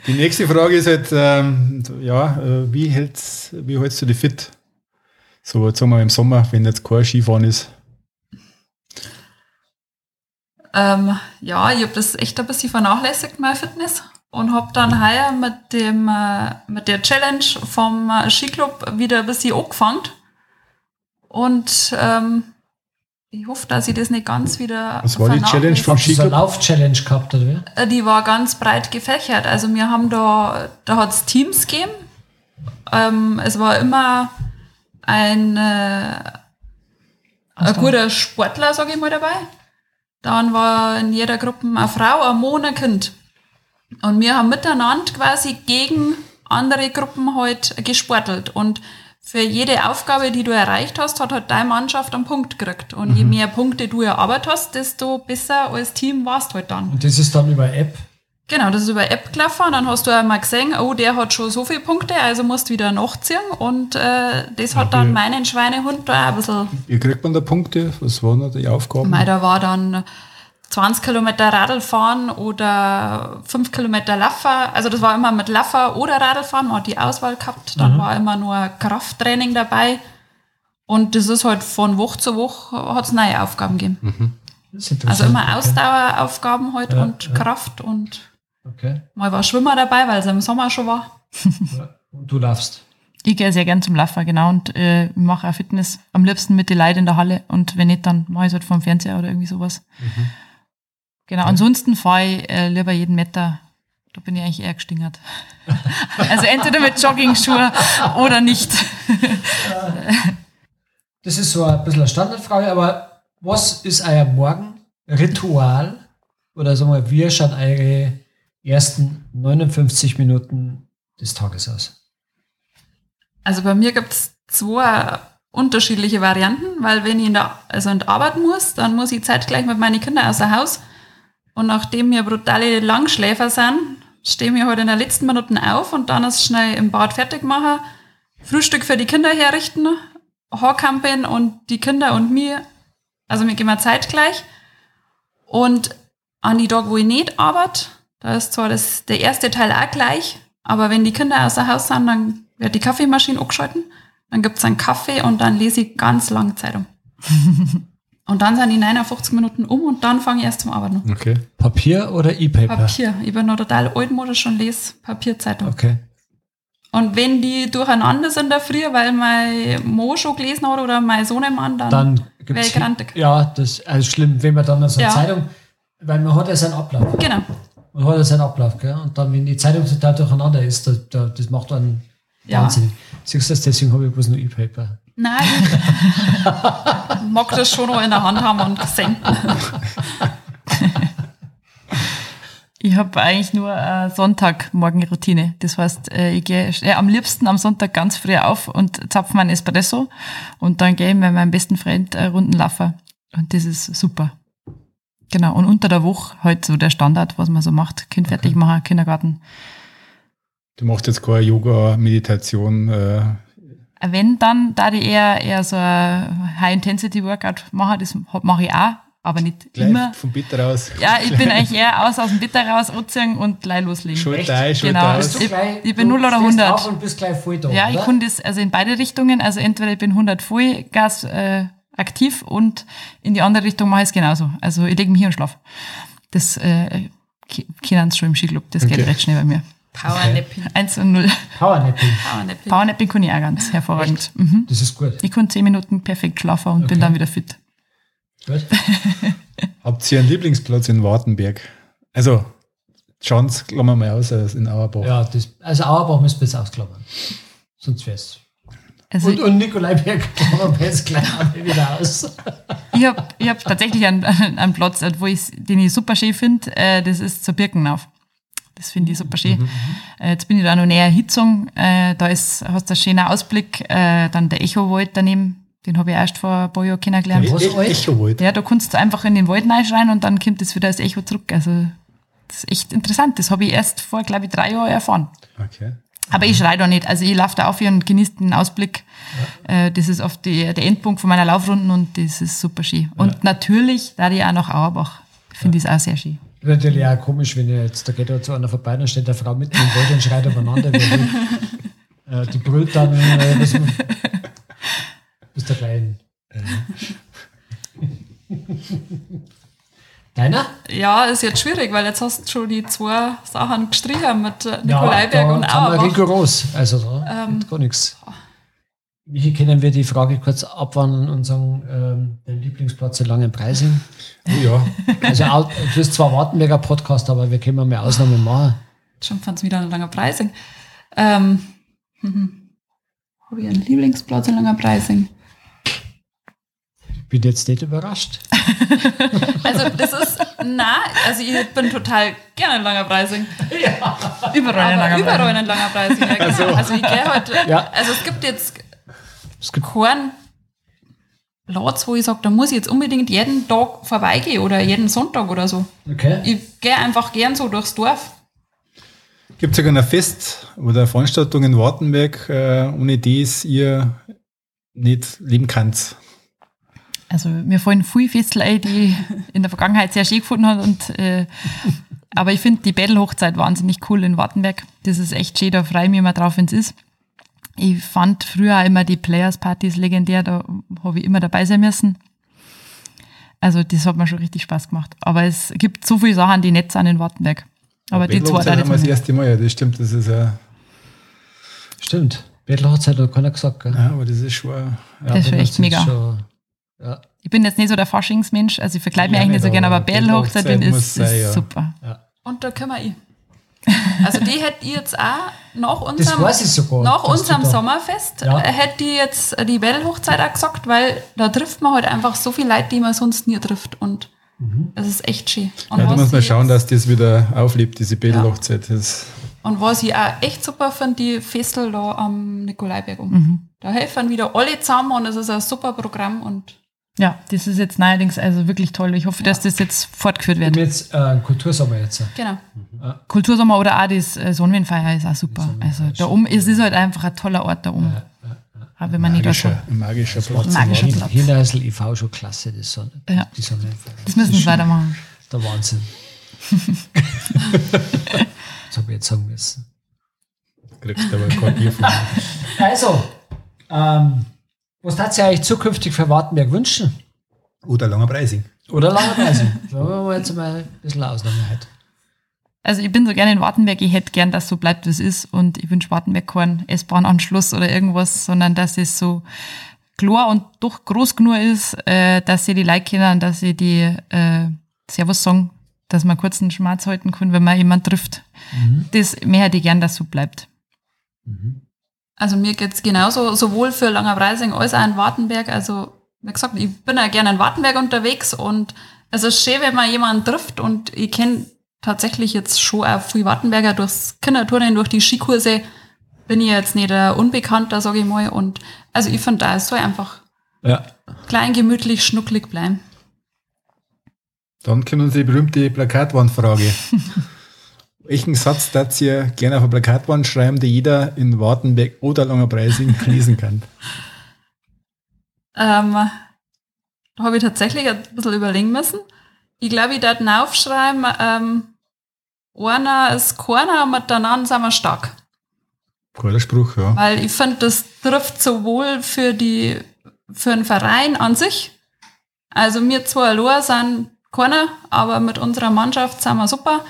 Die nächste Frage ist halt, ähm, ja, äh, wie hältst, wie hältst du dich fit? So, jetzt sagen wir im Sommer, wenn jetzt kein Skifahren ist. Ähm, ja, ich habe das echt ein bisschen vernachlässigt, mein Fitness. Und habe dann heuer mit, dem, äh, mit der Challenge vom äh, Skiclub wieder ein bisschen angefangen. Und ähm, ich hoffe, dass ich das nicht ganz wieder. Was war die Challenge vom so eine Skiclub? Lauf-Challenge gehabt, oder? Äh, Die war ganz breit gefächert. Also wir haben da, da hat es Teams gegeben. Ähm, es war immer ein, äh, ein guter Sportler, sage ich mal, dabei. Dann war in jeder Gruppe eine Frau, ein Mann, ein Kind. Und wir haben miteinander quasi gegen andere Gruppen halt gesportelt. Und für jede Aufgabe, die du erreicht hast, hat halt deine Mannschaft einen Punkt gekriegt. Und je mehr Punkte du erarbeitet hast, desto besser als Team warst halt dann. Und das ist dann über App. Genau, das ist über App gelaufen dann hast du einmal gesehen, oh, der hat schon so viele Punkte, also musst du wieder nachziehen und äh, das hat dann meinen Schweinehund da auch ein bisschen, Wie kriegt man da Punkte? Was waren da die Aufgaben? mei, da war dann 20 Kilometer Radl fahren oder 5 Kilometer Laufen, also das war immer mit Laufen oder Radlfahren, man hat die Auswahl gehabt, dann war immer nur Krafttraining dabei und das ist halt von Woche zu Woche hat es neue Aufgaben gegeben. Interessant. Also immer Ausdaueraufgaben halt und Kraft und Okay. mal war Schwimmer dabei, weil es im Sommer schon war. Ja. Und du laufst. Ich gehe sehr gern zum Laufen, genau, und äh, mache auch Fitness am liebsten mit den Leuten in der Halle und wenn nicht, dann mache ich es halt vom Fernseher oder irgendwie sowas. Genau, ansonsten fahre ich äh, lieber jeden Meter, da bin ich eigentlich eher gestingert. also entweder mit Jogging-Schuhe oder nicht. Das ist so ein bisschen eine Standardfrage, aber was ist euer Morgenritual? Oder sagen wir, wie schauen eure ersten 59 Minuten des Tages aus? Also bei mir gibt es zwei unterschiedliche Varianten, weil wenn ich in der, also in der Arbeit muss, dann muss ich zeitgleich mit meinen Kindern außer Haus. Und nachdem wir brutale Langschläfer sind, stehen wir heute halt in den letzten Minuten auf und dann ist schnell im Bad fertig machen, Frühstück für die Kinder herrichten, Haarkampen und die Kinder und mir, also wir gehen mal zeitgleich. Und an die Tag, wo ich nicht arbeite, da ist zwar das, der erste Teil auch gleich, aber wenn die Kinder außer Haus sind, dann wird die Kaffeemaschine abgeschalten, dann gibt's einen Kaffee und dann lese ich ganz lange Zeitung. und dann sind die 59 Minuten um und dann fange ich erst zum Arbeiten an. Okay. Papier oder E-Paper? Papier. Ich bin noch total altmodisch und lese Papierzeitung. Okay. Und wenn die durcheinander sind da früher, weil mein Mo schon gelesen hat oder mein Sohnemann, dann, Dann wäre gibt's ich grantig. Ja, das ist also schlimm, wenn man dann so eine Ja. Zeitung, weil man hat ja seinen Ablauf. Genau. Man hat seinen Ablauf, gell? Und dann, wenn die Zeitung total durcheinander ist, da, da, das macht einen Ja. wahnsinnig. Siehst du das, deswegen habe ich bloß nur E-Paper. Nein, ich mag das schon noch in der Hand haben und senden. Ich habe eigentlich nur äh, Sonntagmorgenroutine. Das heißt, äh, ich gehe äh, am liebsten am Sonntag ganz früh auf und zapfe meinen Espresso und dann gehe ich mit meinem besten Freund äh, Runden laufen. Und das ist super. Genau. Und unter der Woche halt so der Standard, was man so macht. Kind fertig machen, Kindergarten. Du machst jetzt keine Yoga, Meditation. Äh, Wenn, dann da ich eher, eher so ein High-Intensity-Workout machen. Das mache ich auch, aber nicht gleich immer. vom Bett raus. Ja, ich bin eigentlich eher aus, aus dem Bitter raus, anziehen und gleich loslegen. Schulter ein, Schulter Genau. aus. Ich- ich bin 0 oder du stehst 100. auf und bist gleich voll da, Ja, ich kann das also in beide Richtungen. Also entweder ich bin 100 Vollgas äh, aktiv und in die andere Richtung mache ich es genauso. Also ich lege mich hier und schlaf. Das äh, kennen Sie schon im Skiclub. Das geht Okay. recht schnell bei mir. Powernapping. 1 und 0. Powernapping, Powernapping. Powernapping kann ich auch ganz hervorragend. Mhm. das ist gut. Ich kann 10 Minuten perfekt schlafen und bin Okay. dann wieder fit. gut. Habt ihr einen Lieblingsplatz in Wartenberg? Also, Chance, klammern wir mal aus, als in Auerbach. Ja, das, also Auerbach müssen wir jetzt ausklammern. Sonst wär's. Also Und, und Nikolaiberg klammern wir jetzt gleich wieder aus. ich habe ich hab tatsächlich einen, einen Platz, wo ich, den ich super schön finde. Äh, das ist zur Birkenlauf. Das finde ich super schön. Äh, jetzt bin ich da noch näher Hitzung. Äh, da ist, hast du einen schönen Ausblick. Äh, dann der Echowald daneben. Den habe ich erst vor ein paar Jahren kennengelernt. Was, E-? Echowald. Ja, da kannst du einfach in den Wald reinschreien und dann kommt das wieder als Echo zurück. Also, das ist echt interessant. Das habe ich erst vor, glaube ich, drei Jahren erfahren. Okay. Aber ich schreie da nicht. Also ich laufe da auf und genieße den Ausblick. Äh, das ist oft die, der Endpunkt von meiner Laufrunden und das ist super schön. Und natürlich, da ich auch nach Auerbach, finde ich es auch sehr schön. Natürlich auch komisch, wenn ihr jetzt, da geht da zu einer vorbei, dann steht eine Frau mitten im Wald und schreit will. äh, die brüllt dann, äh, was, bist der Klein. Deiner? Ja, ist jetzt schwierig, weil jetzt hast du schon die zwei Sachen gestrichen mit äh, Nikolaiberg da und sind wir Auerbach. rigoros. Also da Ähm. gar nichts. Wie können wir die Frage kurz abwandeln und sagen, ähm, dein Lieblingsplatz in Langenpreising? Oh ja. Also du bist zwar Wartenberger Podcast, aber wir können mal Ausnahmen machen. Schon fand es wieder ein langer Preising. Ähm, mhm. Habe ich einen Lieblingsplatz in langer Preising? Bin jetzt nicht überrascht. Also das ist, na, also ich bin total gerne in langer Preising. Überall in überall in langer Preising. Ja, genau. Also ich gehe heute, Ja. also es gibt jetzt Es gibt keinen Platz, wo ich sage, da muss ich jetzt unbedingt jeden Tag vorbeigehen oder jeden Sonntag oder so. okay. Ich gehe einfach gern so durchs Dorf. Gibt es sogar ein Fest oder eine Veranstaltung in Wartenberg, äh, ohne die es ihr nicht leben könnt? Also mir fallen viele Festel ein, die ich in der Vergangenheit sehr schön gefunden habe. Und, äh, aber ich finde die Battle-Hochzeit wahnsinnig cool in Wartenberg. Das ist echt schön, da freue ich mich immer drauf, wenn es ist. Ich fand früher auch immer die Players-Partys legendär, da habe ich immer dabei sein müssen. Also das hat mir schon richtig Spaß gemacht. Aber es gibt so viele Sachen, die nett sind in Wartenberg. Aber die zwei da wir das erste Mal, ja, das stimmt, das ist ja, Stimmt. Bettelhochzeit hat keiner gesagt. Gell? ja aber das ist schon, ja, Das ist schon echt mega. Schon, ja. Ich bin jetzt nicht so der Faschingsmensch, also ich verkleide mich Ja, eigentlich nicht so nicht, gerne, aber Battle-Hochzeit bin ist, sein, ist ja. super. Und da können wir ich. Also die hätte ich jetzt auch nach Das unserem, weiß ich sogar. nach unserem Sommerfest Ja. äh, hätte ich jetzt die Battle-Hochzeit auch gesagt, weil da trifft man halt einfach so viele Leute, die man sonst nie trifft. Und Mhm. es ist echt schön. Und ja, da muss man schauen, jetzt- dass das wieder auflebt, diese Bädelhochzeit. Das Und was ich auch echt super finde, die Festel da am Nikolaiberg um. Da helfen wieder alle zusammen und es ist ein super Programm und Ja, das ist jetzt neuerdings also wirklich toll. Ich hoffe, dass das jetzt fortgeführt Wir haben wird. jetzt äh, Kultursommer jetzt. genau. Kultursommer oder auch das äh, Sonnenwindfeier ist auch super. Also da oben, es ist halt einfach ein toller Ort da oben. Auch wenn man nicht da schon. Magischer, magischer Platz. Magischer Platz. Hinterhausl e.V. schon klasse, das Sonne, Ja. die Sonne. Das müssen wir weitermachen. Der Wahnsinn. das habe ich jetzt sagen müssen. Kriegst aber kein Bier von mir. Also, ähm, was hat ihr eigentlich zukünftig für Wartenberg wünschen? Oder langer Preising. Oder Langeweise? Da machen wir jetzt mal ein bisschen Ausnahme heute. Also ich bin so gerne in Wartenberg, ich hätte gern, dass so bleibt, wie es ist. Und ich wünsche Wartenberg keinen S-Bahn-Anschluss oder irgendwas, sondern dass es so klar und doch groß genug ist, äh, dass sie die Leute kennen, dass sie die äh, Servus sagen, dass man kurz einen Schmerz halten kann, wenn man jemanden trifft. Das mehr hätte ich gern, dass so bleibt. Also mir geht's genauso, sowohl für Langerpreising als auch in Wartenberg. Also, wie gesagt, ich bin ja gerne in Wartenberg unterwegs und es ist schön, wenn man jemanden trifft und ich kenne tatsächlich jetzt schon auch viel Wartenberger durchs Kinderturnen, durch die Skikurse. Bin ich jetzt nicht ein Unbekannter, sage ich mal. Und also ich finde, da soll einfach Ja. klein, gemütlich, schnucklig bleiben. Dann kommt unsere berühmte Plakatwandfrage. Welchen Satz darf ihr gerne auf eine Plakatwand schreiben, die jeder in Wartenberg oder Langer Preising lesen kann? Ähm, da habe ich tatsächlich ein bisschen überlegen müssen. Ich glaube, ich darf aufschreiben, ähm, einer ist keiner, miteinander sind wir stark. Cooler Spruch, ja. Weil ich finde, das trifft sowohl für die, für den Verein an sich. Also wir zwei allein sind keiner, aber mit unserer Mannschaft sind wir super.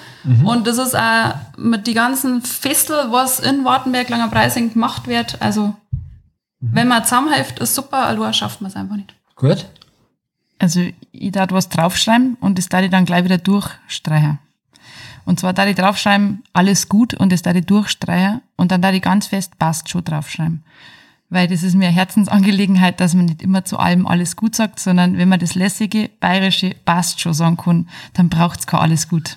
Und das ist auch mit die ganzen Festel, was in Wartenberg, Langer Preising gemacht wird. Also, wenn man zusammenhilft, ist super, allein schafft man es einfach nicht. Gut. Also ich darf was draufschreiben und das darf ich dann gleich wieder durchstreichen. Und zwar darf ich draufschreiben, alles gut und das darf ich durchstreichen und dann darf ich ganz fest passt schon draufschreiben. Weil das ist mir eine Herzensangelegenheit, dass man nicht immer zu allem alles gut sagt, sondern wenn man das lässige, bayerische passt schon sagen kann, dann braucht's kein alles gut.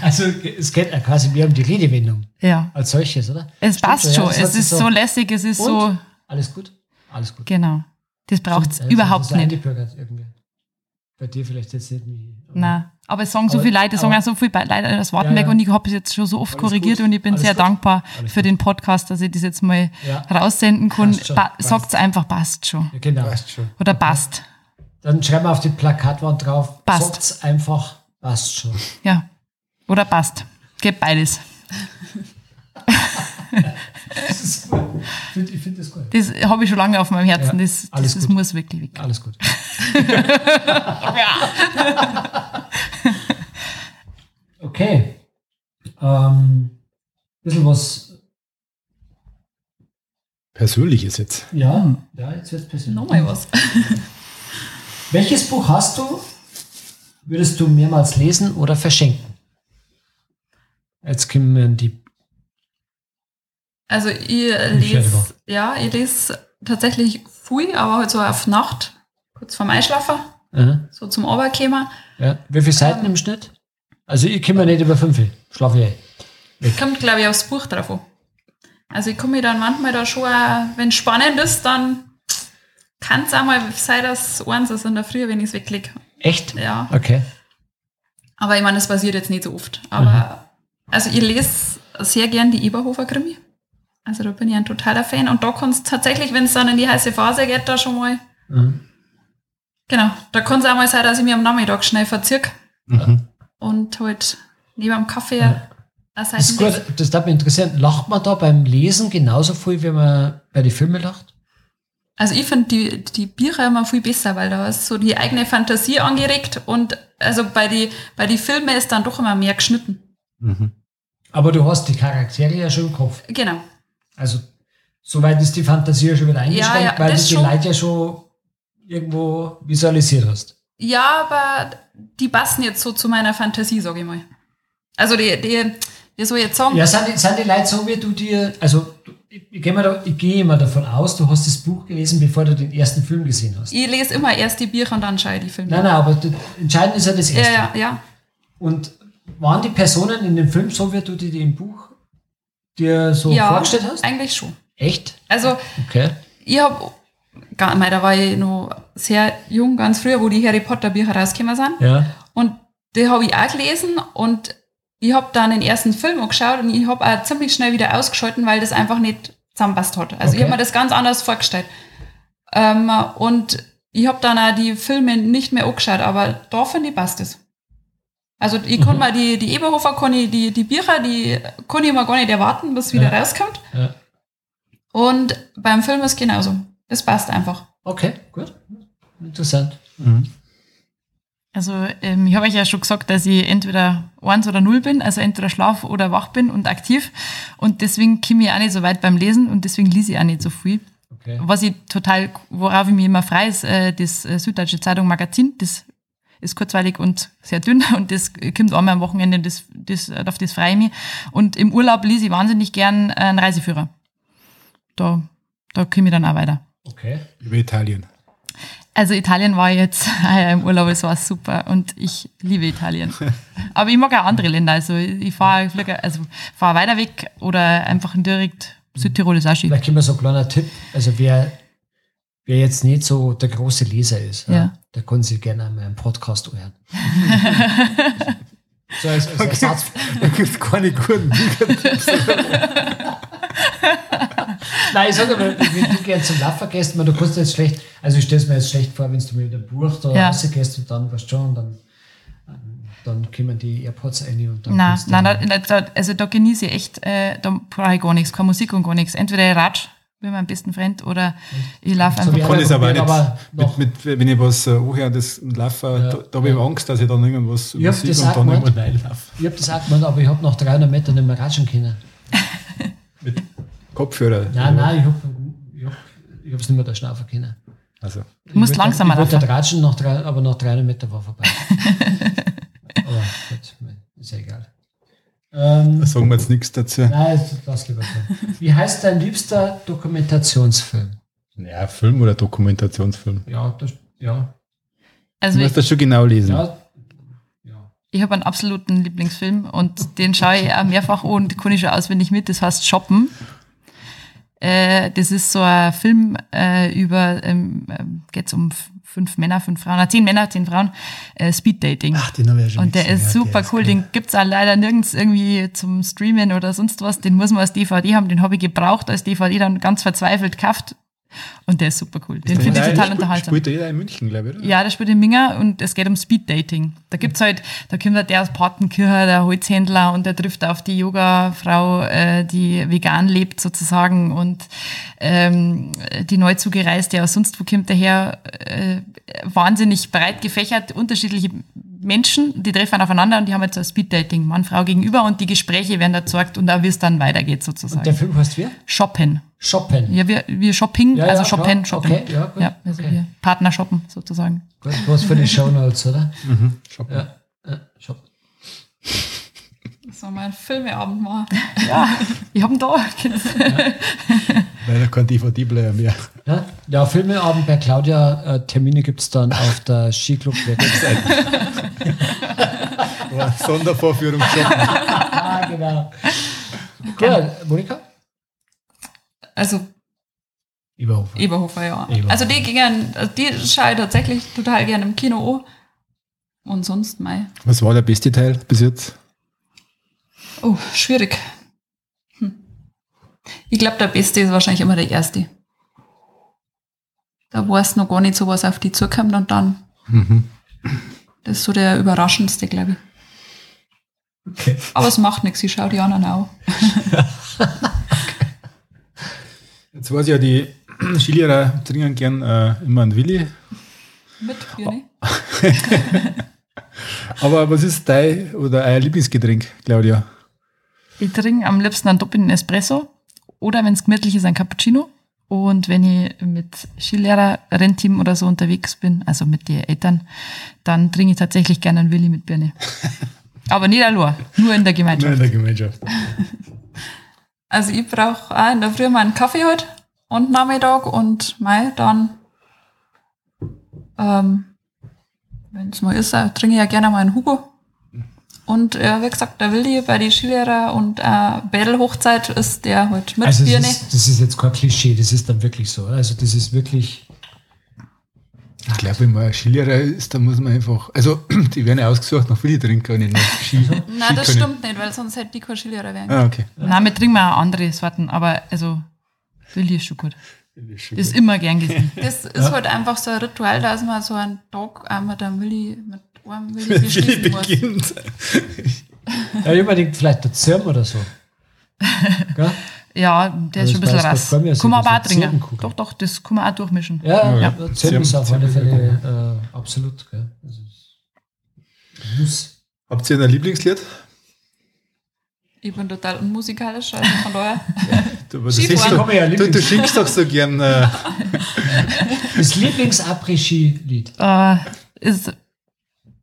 Also es geht ja quasi mehr um die Redewendung Ja. als solches, oder? Es Stimmt passt schon. Es ist so lässig, es ist Und? so, Alles gut? Alles gut. genau. Das braucht's Stimmt, also überhaupt nicht. irgendwie. Bei dir vielleicht jetzt nicht. Nein, aber es sagen so Aber- viele Leute, es sagen auch so viele Leute aus Wartenberg Ja, ja. und ich habe es jetzt schon so oft Alles korrigiert gut, und ich bin alles sehr gut, dankbar alles für gut. den Podcast, dass ich das jetzt mal Ja. raussenden kann. Passt. Sagt's einfach, passt schon. Ja, genau. Passt schon. Oder passt. Dann schreiben wir auf die Plakatwand drauf. Passt. Sagt's einfach, passt schon. Ja. Oder passt. Geht beides. Das ist gut. Ich finde find das gut. Das habe ich schon lange auf meinem Herzen. Ja, das alles das, das muss wirklich weg. Alles gut. okay. Ähm, bisschen was. Persönliches jetzt. Ja, ja jetzt wird es persönlich. Nochmal was. Welches Buch hast du, würdest du mehrmals lesen oder verschenken? Jetzt kommen die. Also ich lese, ja, ich lese tatsächlich viel, aber halt so auf Nacht, kurz vorm Einschlafen, Aha. so zum Oberkämmer. Ja. Wie viele Seiten im Schnitt? Also ich komme nicht über fünf. Schlafe ich. Kommt, glaube ich, aufs Buch drauf an. Also ich komme mir dann manchmal da schon, wenn es spannend ist, dann kann es auch mal sein, dass eins ist in der Früh, wenn ich es weglege. Echt? Ja. Okay. Aber ich meine, das passiert jetzt nicht so oft. Aber also ich lese sehr gern die Eberhofer Krimi. Also da bin ich ein totaler Fan. Und da kannst tatsächlich, wenn es dann in die heiße Phase geht, da schon mal. Mhm. Genau, da kann es auch mal sein, dass ich mir am Nachmittag schnell verzirk Mhm. Und halt neben dem Kaffee Ja. Das ist Seite gut. Das darf mich interessieren. Lacht man da beim Lesen genauso viel, wie man bei den Filmen lacht? Also ich finde die, die Bücher immer viel besser, weil da ist so die eigene Fantasie angeregt und also bei die, bei die Filme ist dann doch immer mehr geschnitten. Mhm. Aber du hast die Charaktere ja schon im Kopf. Genau. Also, soweit ist die Fantasie ja schon wieder eingeschränkt, Ja, ja, weil du die schon. Leute ja schon irgendwo visualisiert hast. Ja, aber die passen jetzt so zu meiner Fantasie, sage ich mal. Also die, die, soll ich jetzt sagen? Ja, sind die, sind die Leute so, wie du dir, also ich, ich gehe mal, da, ich gehe immer davon aus, du hast das Buch gelesen, bevor du den ersten Film gesehen hast. Ich lese immer erst die Bücher und dann schaue ich die Filme. Nein, nein, aber das, entscheidend ist ja das ja, erste. ja, ja. Und waren die Personen in dem Film so, wie du die im Buch dir so ja, vorgestellt hast? eigentlich schon. Echt? Also Okay. ich habe, da war ich noch sehr jung, ganz früher, wo die Harry Potter Bücher rausgekommen sind. Ja. Und die habe ich auch gelesen und ich habe dann den ersten Film angeschaut und ich habe auch ziemlich schnell wieder ausgeschalten, weil das einfach nicht zusammenpasst hat. Also ich Okay. habe mir das ganz anders vorgestellt. Ähm, und ich habe dann auch die Filme nicht mehr angeschaut, aber da finde ich passt es. Also ich kann mal die, die Eberhofer, kann ich, die, die Bücher, die kann ich mal gar nicht erwarten, bis wieder Ja. rauskommt. ja. Und beim Film ist genauso. Das passt einfach. Okay, gut. Interessant. Also ähm, ich habe euch ja schon gesagt, dass ich entweder eins oder null bin, also entweder schlaf oder wach bin und aktiv. Und deswegen komme ich auch nicht so weit beim Lesen und deswegen lese ich auch nicht so viel. Okay. Was ich total, worauf ich mich immer frei ist, äh, das äh, Süddeutsche Zeitung Magazin, das ist kurzweilig und sehr dünn und das kommt einmal am Wochenende, das, das, auf das freue ich mich. Und im Urlaub lese ich wahnsinnig gern äh, einen Reiseführer. Da, da komme ich dann auch weiter. Okay. Über Italien. Also Italien war jetzt heuer im Urlaub, es war super und ich liebe Italien. Aber ich mag auch andere Länder. Also ich fahre also fahr weiter weg oder einfach direkt Südtirol ist auch schön. Vielleicht gibt mir so ein kleiner Tipp. Also wer, wer jetzt nicht so der große Leser ist, ja. Ja. der kann sich gerne an meinem Podcast hören. so als, als Ersatz. Da gibt es keine guten Bücher. Nein, ich sage aber, wenn du gerne zum Laufen gehst, man, du kannst jetzt schlecht, also ich stelle es mir jetzt schlecht vor, wenn du mit einem Buch da Ja. rausgehst und dann weißt du schon, dann, dann kommen die AirPods rein und dann Nein, nein, dann- nein, da, also da genieße ich echt, äh, da brauche ich gar nichts, keine Musik und gar nichts. Entweder ich ratsch mit meinem besten Freund oder ich laufe So einfach. kann das aber nicht. Aber noch- mit, mit, wenn ich was äh, anhöre, das laufe, Ja. da, da habe ich Angst, dass ich dann irgendwas Ich das und dann irgendwann reinlaufe. Ich habe das auch gemacht, aber ich habe nach 300 Metern nicht mehr ratschen können. Mit Kopfhörer. Nein, nein, ich habe ich hab, ich hab's nicht mehr da schnaufen können. Also, Du musst langsamer Ich wollte laufen. ratschen, nach drei, aber nach 300 Metern war vorbei. aber gut, ist ja egal. Ähm, da sagen wir jetzt nichts dazu. nein, lass lieber. Wie heißt dein liebster Dokumentationsfilm? Ja, Film oder Dokumentationsfilm. Ja, das, ja, Also Du ich, musst das schon genau lesen. ja, ja. ich habe einen absoluten Lieblingsfilm und den schaue ich auch mehrfach und kann ich schon auswendig mit. Das heißt Shoppen. Äh, das ist so ein Film äh, über, ähm, geht es um fünf Männer, fünf Frauen, äh, zehn Männer, zehn Frauen, äh, Speed Dating. Ach, den habe ich ja schon Und der gesehen, ist super der ist cool, gut. den gibt's auch leider nirgends irgendwie zum Streamen oder sonst was. Den muss man als DVD haben, den habe ich gebraucht als DVD, dann ganz verzweifelt gekauft. Und der ist super cool. Den finde ich total unterhaltsam. Spielt jeder in München, glaube ich, oder? Ja, der spielt in Minga und es geht um Speed-Dating. Da gibt's halt, da kommt halt der aus Partenkirche, der Holzhändler und der trifft auf die Yoga-Frau, äh, die vegan lebt sozusagen und ähm, die neu zugereiste aus sonst wo kommt daher, äh, wahnsinnig breit gefächert, unterschiedliche Menschen, die treffen aufeinander und die haben jetzt so ein Speed-Dating, Mann, Frau gegenüber und die Gespräche werden erzeugt und auch wie es dann weitergeht sozusagen. Der Film heißt wie? Shoppen. Shoppen. Ja, wir, wir Shopping, Ja, also ja, Shoppen, klar. Shoppen. Okay, ja, gut. also Okay. wir Partner shoppen sozusagen. Gut, was für die Shownotes, oder? Shoppen. Ja, ja Shoppen. So mein Filmeabend mal. Ja, ich hab ihn da. Leider kein DVD-Player mehr. Ja, ja Filmeabend bei Claudia. Äh, Termine gibt es dann auf der Skiclub-Website. Sondervorführung Shoppen. ah, genau. Gut, Monika? Also Überhofer. Eberhofer, ja. Eberhofer. Also die gingen, also die schaue ich tatsächlich total gerne im Kino an. Und sonst mei. Was war der beste Teil bis jetzt? Oh, schwierig. Hm. Ich glaube, der beste ist wahrscheinlich immer der erste. Da weiß noch gar nicht so, was auf die zukommt und dann. Das ist so der überraschendste, glaube ich. Okay. Aber es macht nichts, ich schaue die anderen auch. Jetzt weiß ich ja, die Skilehrer trinken gern äh, immer einen Willi. Mit Birne. Aber was ist dein oder euer Lieblingsgetränk, Claudia? Ich trinke am liebsten einen doppelten Espresso oder wenn es gemütlich ist, ein Cappuccino. Und wenn ich mit Skilehrer, Rennteam oder so unterwegs bin, also mit den Eltern, dann trinke ich tatsächlich gerne einen Willi mit Birne. Aber nicht allein, nur in der Gemeinschaft. in der Gemeinschaft. Also ich brauche auch in der Früh mal einen Kaffee halt und Nachmittag und mei, dann, ähm, wenn es mal ist, äh, trinke ich ja gerne mal einen Hugo. Und äh, wie gesagt, der Willi bei den Skilehrer und äh, Bädel-Hochzeit ist der halt mit Also das Birne. ist, das ist jetzt kein Klischee, das ist dann wirklich so. Also das ist wirklich, Ich glaube, wenn man Skilehrer ist, dann muss man einfach, also die werden ja ausgesucht nach Willi trinken und nicht nach Ski. Nein, das können. stimmt nicht, weil sonst hätte die kein Skilehrer werden. Ah, okay. Nein, wir trinken auch andere Sorten, aber also Willi ist schon gut. Das ist immer gern gesehen. Das ist halt einfach so ein Ritual, dass man so einen Tag auch mit einem Willi, mit einem Willi beschließen muss. beginnt. ja, unbedingt vielleicht der Zirm oder so. Gell? Ja, der ist schon ein bisschen so, Kann man aber auch trinken. Doch, doch, das kann man auch durchmischen. Ja, Ja. ja. Zirm ist auf alle Fälle äh, absolut. Gell? Das ist, muss. Habt ihr ein Lieblingslied? Ich bin total unmusikalisch, also von daher. Du, du, singst doch, du, du singst doch so gern. Äh, Das Lieblings-Après-Ski-Lied. Äh, ist,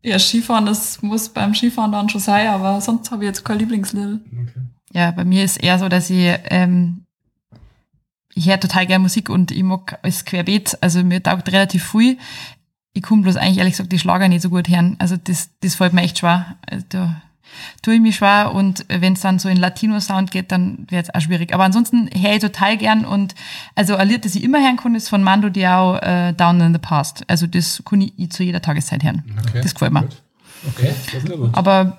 Ja, Skifahren, das muss beim Skifahren dann schon sein, aber sonst habe ich jetzt kein Lieblingslied. Ja, bei mir ist eher so, dass ich, ähm, ich höre total gerne Musik und ich mag alles querbeet. Also mir taugt relativ viel. Ich kann bloß eigentlich ehrlich gesagt die Schlager nicht so gut hören. Also das, das fällt mir echt schwer. Also Da tue ich mich schwer und wenn es dann so in Latino-Sound geht, dann wird es auch schwierig. Aber ansonsten höre ich total gern und also ein Lied, das ich immer hören kann, ist von Mando Diao äh, Down in the Past. Also das kann ich zu jeder Tageszeit hören. Okay, Das gefällt mir. gut. Okay. das ist gut. Aber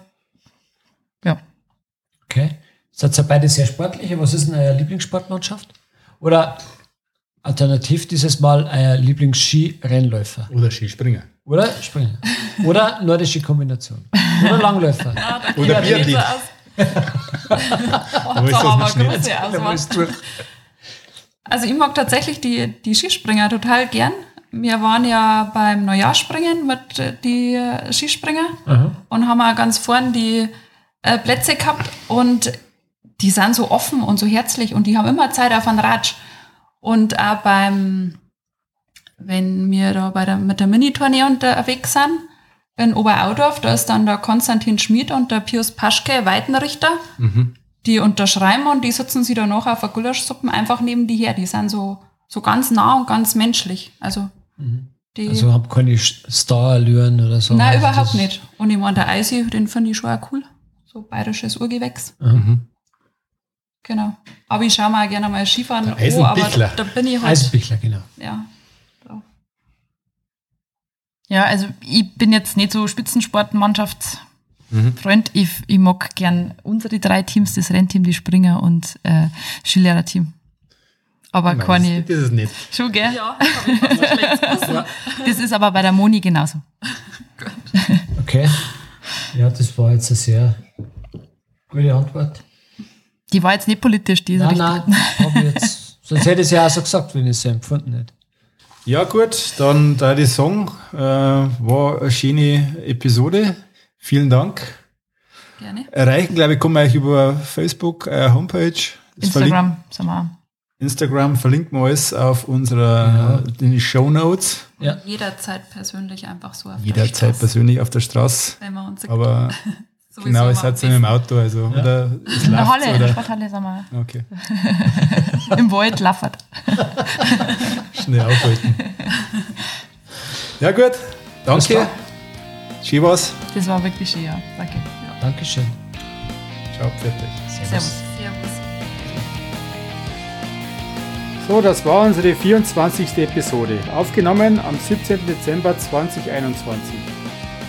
ja, Okay. Seid ihr beide sehr sportlich? Was ist denn eure Lieblingssportmannschaft? Oder alternativ dieses Mal euer Lieblingsskirennläufer? Oder Skispringer. Oder Springer? Oder nordische Kombination? Oder Langläufer? Oder Ja, große Auswahl. Also ich mag tatsächlich die, die Skispringer total gern. Wir waren ja beim Neujahrspringen mit äh, die Skispringer und haben auch ganz vorn die äh, Plätze gehabt und die sind so offen und so herzlich und die haben immer Zeit auf einen Ratsch. Und auch beim, wenn wir da bei der, mit der Mini-Tournee unterwegs sind, in Oberaudorf, da ist dann der Konstantin Schmid und der Pius Paschke, Weitenrichter die unterschreiben und die sitzen sie danach auf der Gulaschsuppen einfach neben die her. Die sind so, so ganz nah und ganz menschlich. Also, die, Also habt keine Star-Allüren oder so? nein, Also überhaupt nicht. Und ich meine, der Eisi, den finde ich schon auch cool. So bayerisches Urgewächs. Mhm. Genau. Aber ich schaue mir auch gerne mal Skifahren Der an, aber Eisenbichler. da bin ich halt, Eisenbichler, genau. ja. So. ja, also ich bin jetzt nicht so Spitzensportmannschaftsfreund. Mhm. Ich, ich mag gern unsere drei Teams, das Rennteam, die Springer und äh, Skilehrerteam. Aber Nein, keine, Das, ist nicht. schon gell? Ja, so. Das ist aber bei der Moni genauso. Okay. Ja, das war jetzt eine sehr gute Antwort. Die war jetzt nicht politisch, die ist Nein, richtig. nein, hab ich jetzt. Sonst hätte ich es ja auch so gesagt, wenn ich es so empfunden hätte. Ja, gut, dann da die Song äh, war eine schöne Episode. Vielen Dank. Gerne. Erreichen, glaube ich, kann man euch über Facebook, äh, Homepage, das verlinkt- Instagram, sagen wir auch. Instagram verlinken wir alles auf unserer in die Show Notes. Ja. Jederzeit persönlich einfach so auf der Jederzeit Straße, persönlich auf der Straße. Wenn wir uns Aber sowieso genau, es mal hat so im Auto, also oder es In der Halle, in der oder Sporthalle sind wir. okay, Im Wald laffert. schnell aufhalten. Ja gut, danke. klar. Schön was. Das war wirklich schön, ja. Danke. Dankeschön. Ciao, fertig. Servus. Servus. So, das war unsere 24. Episode, aufgenommen am 17. Dezember 2021.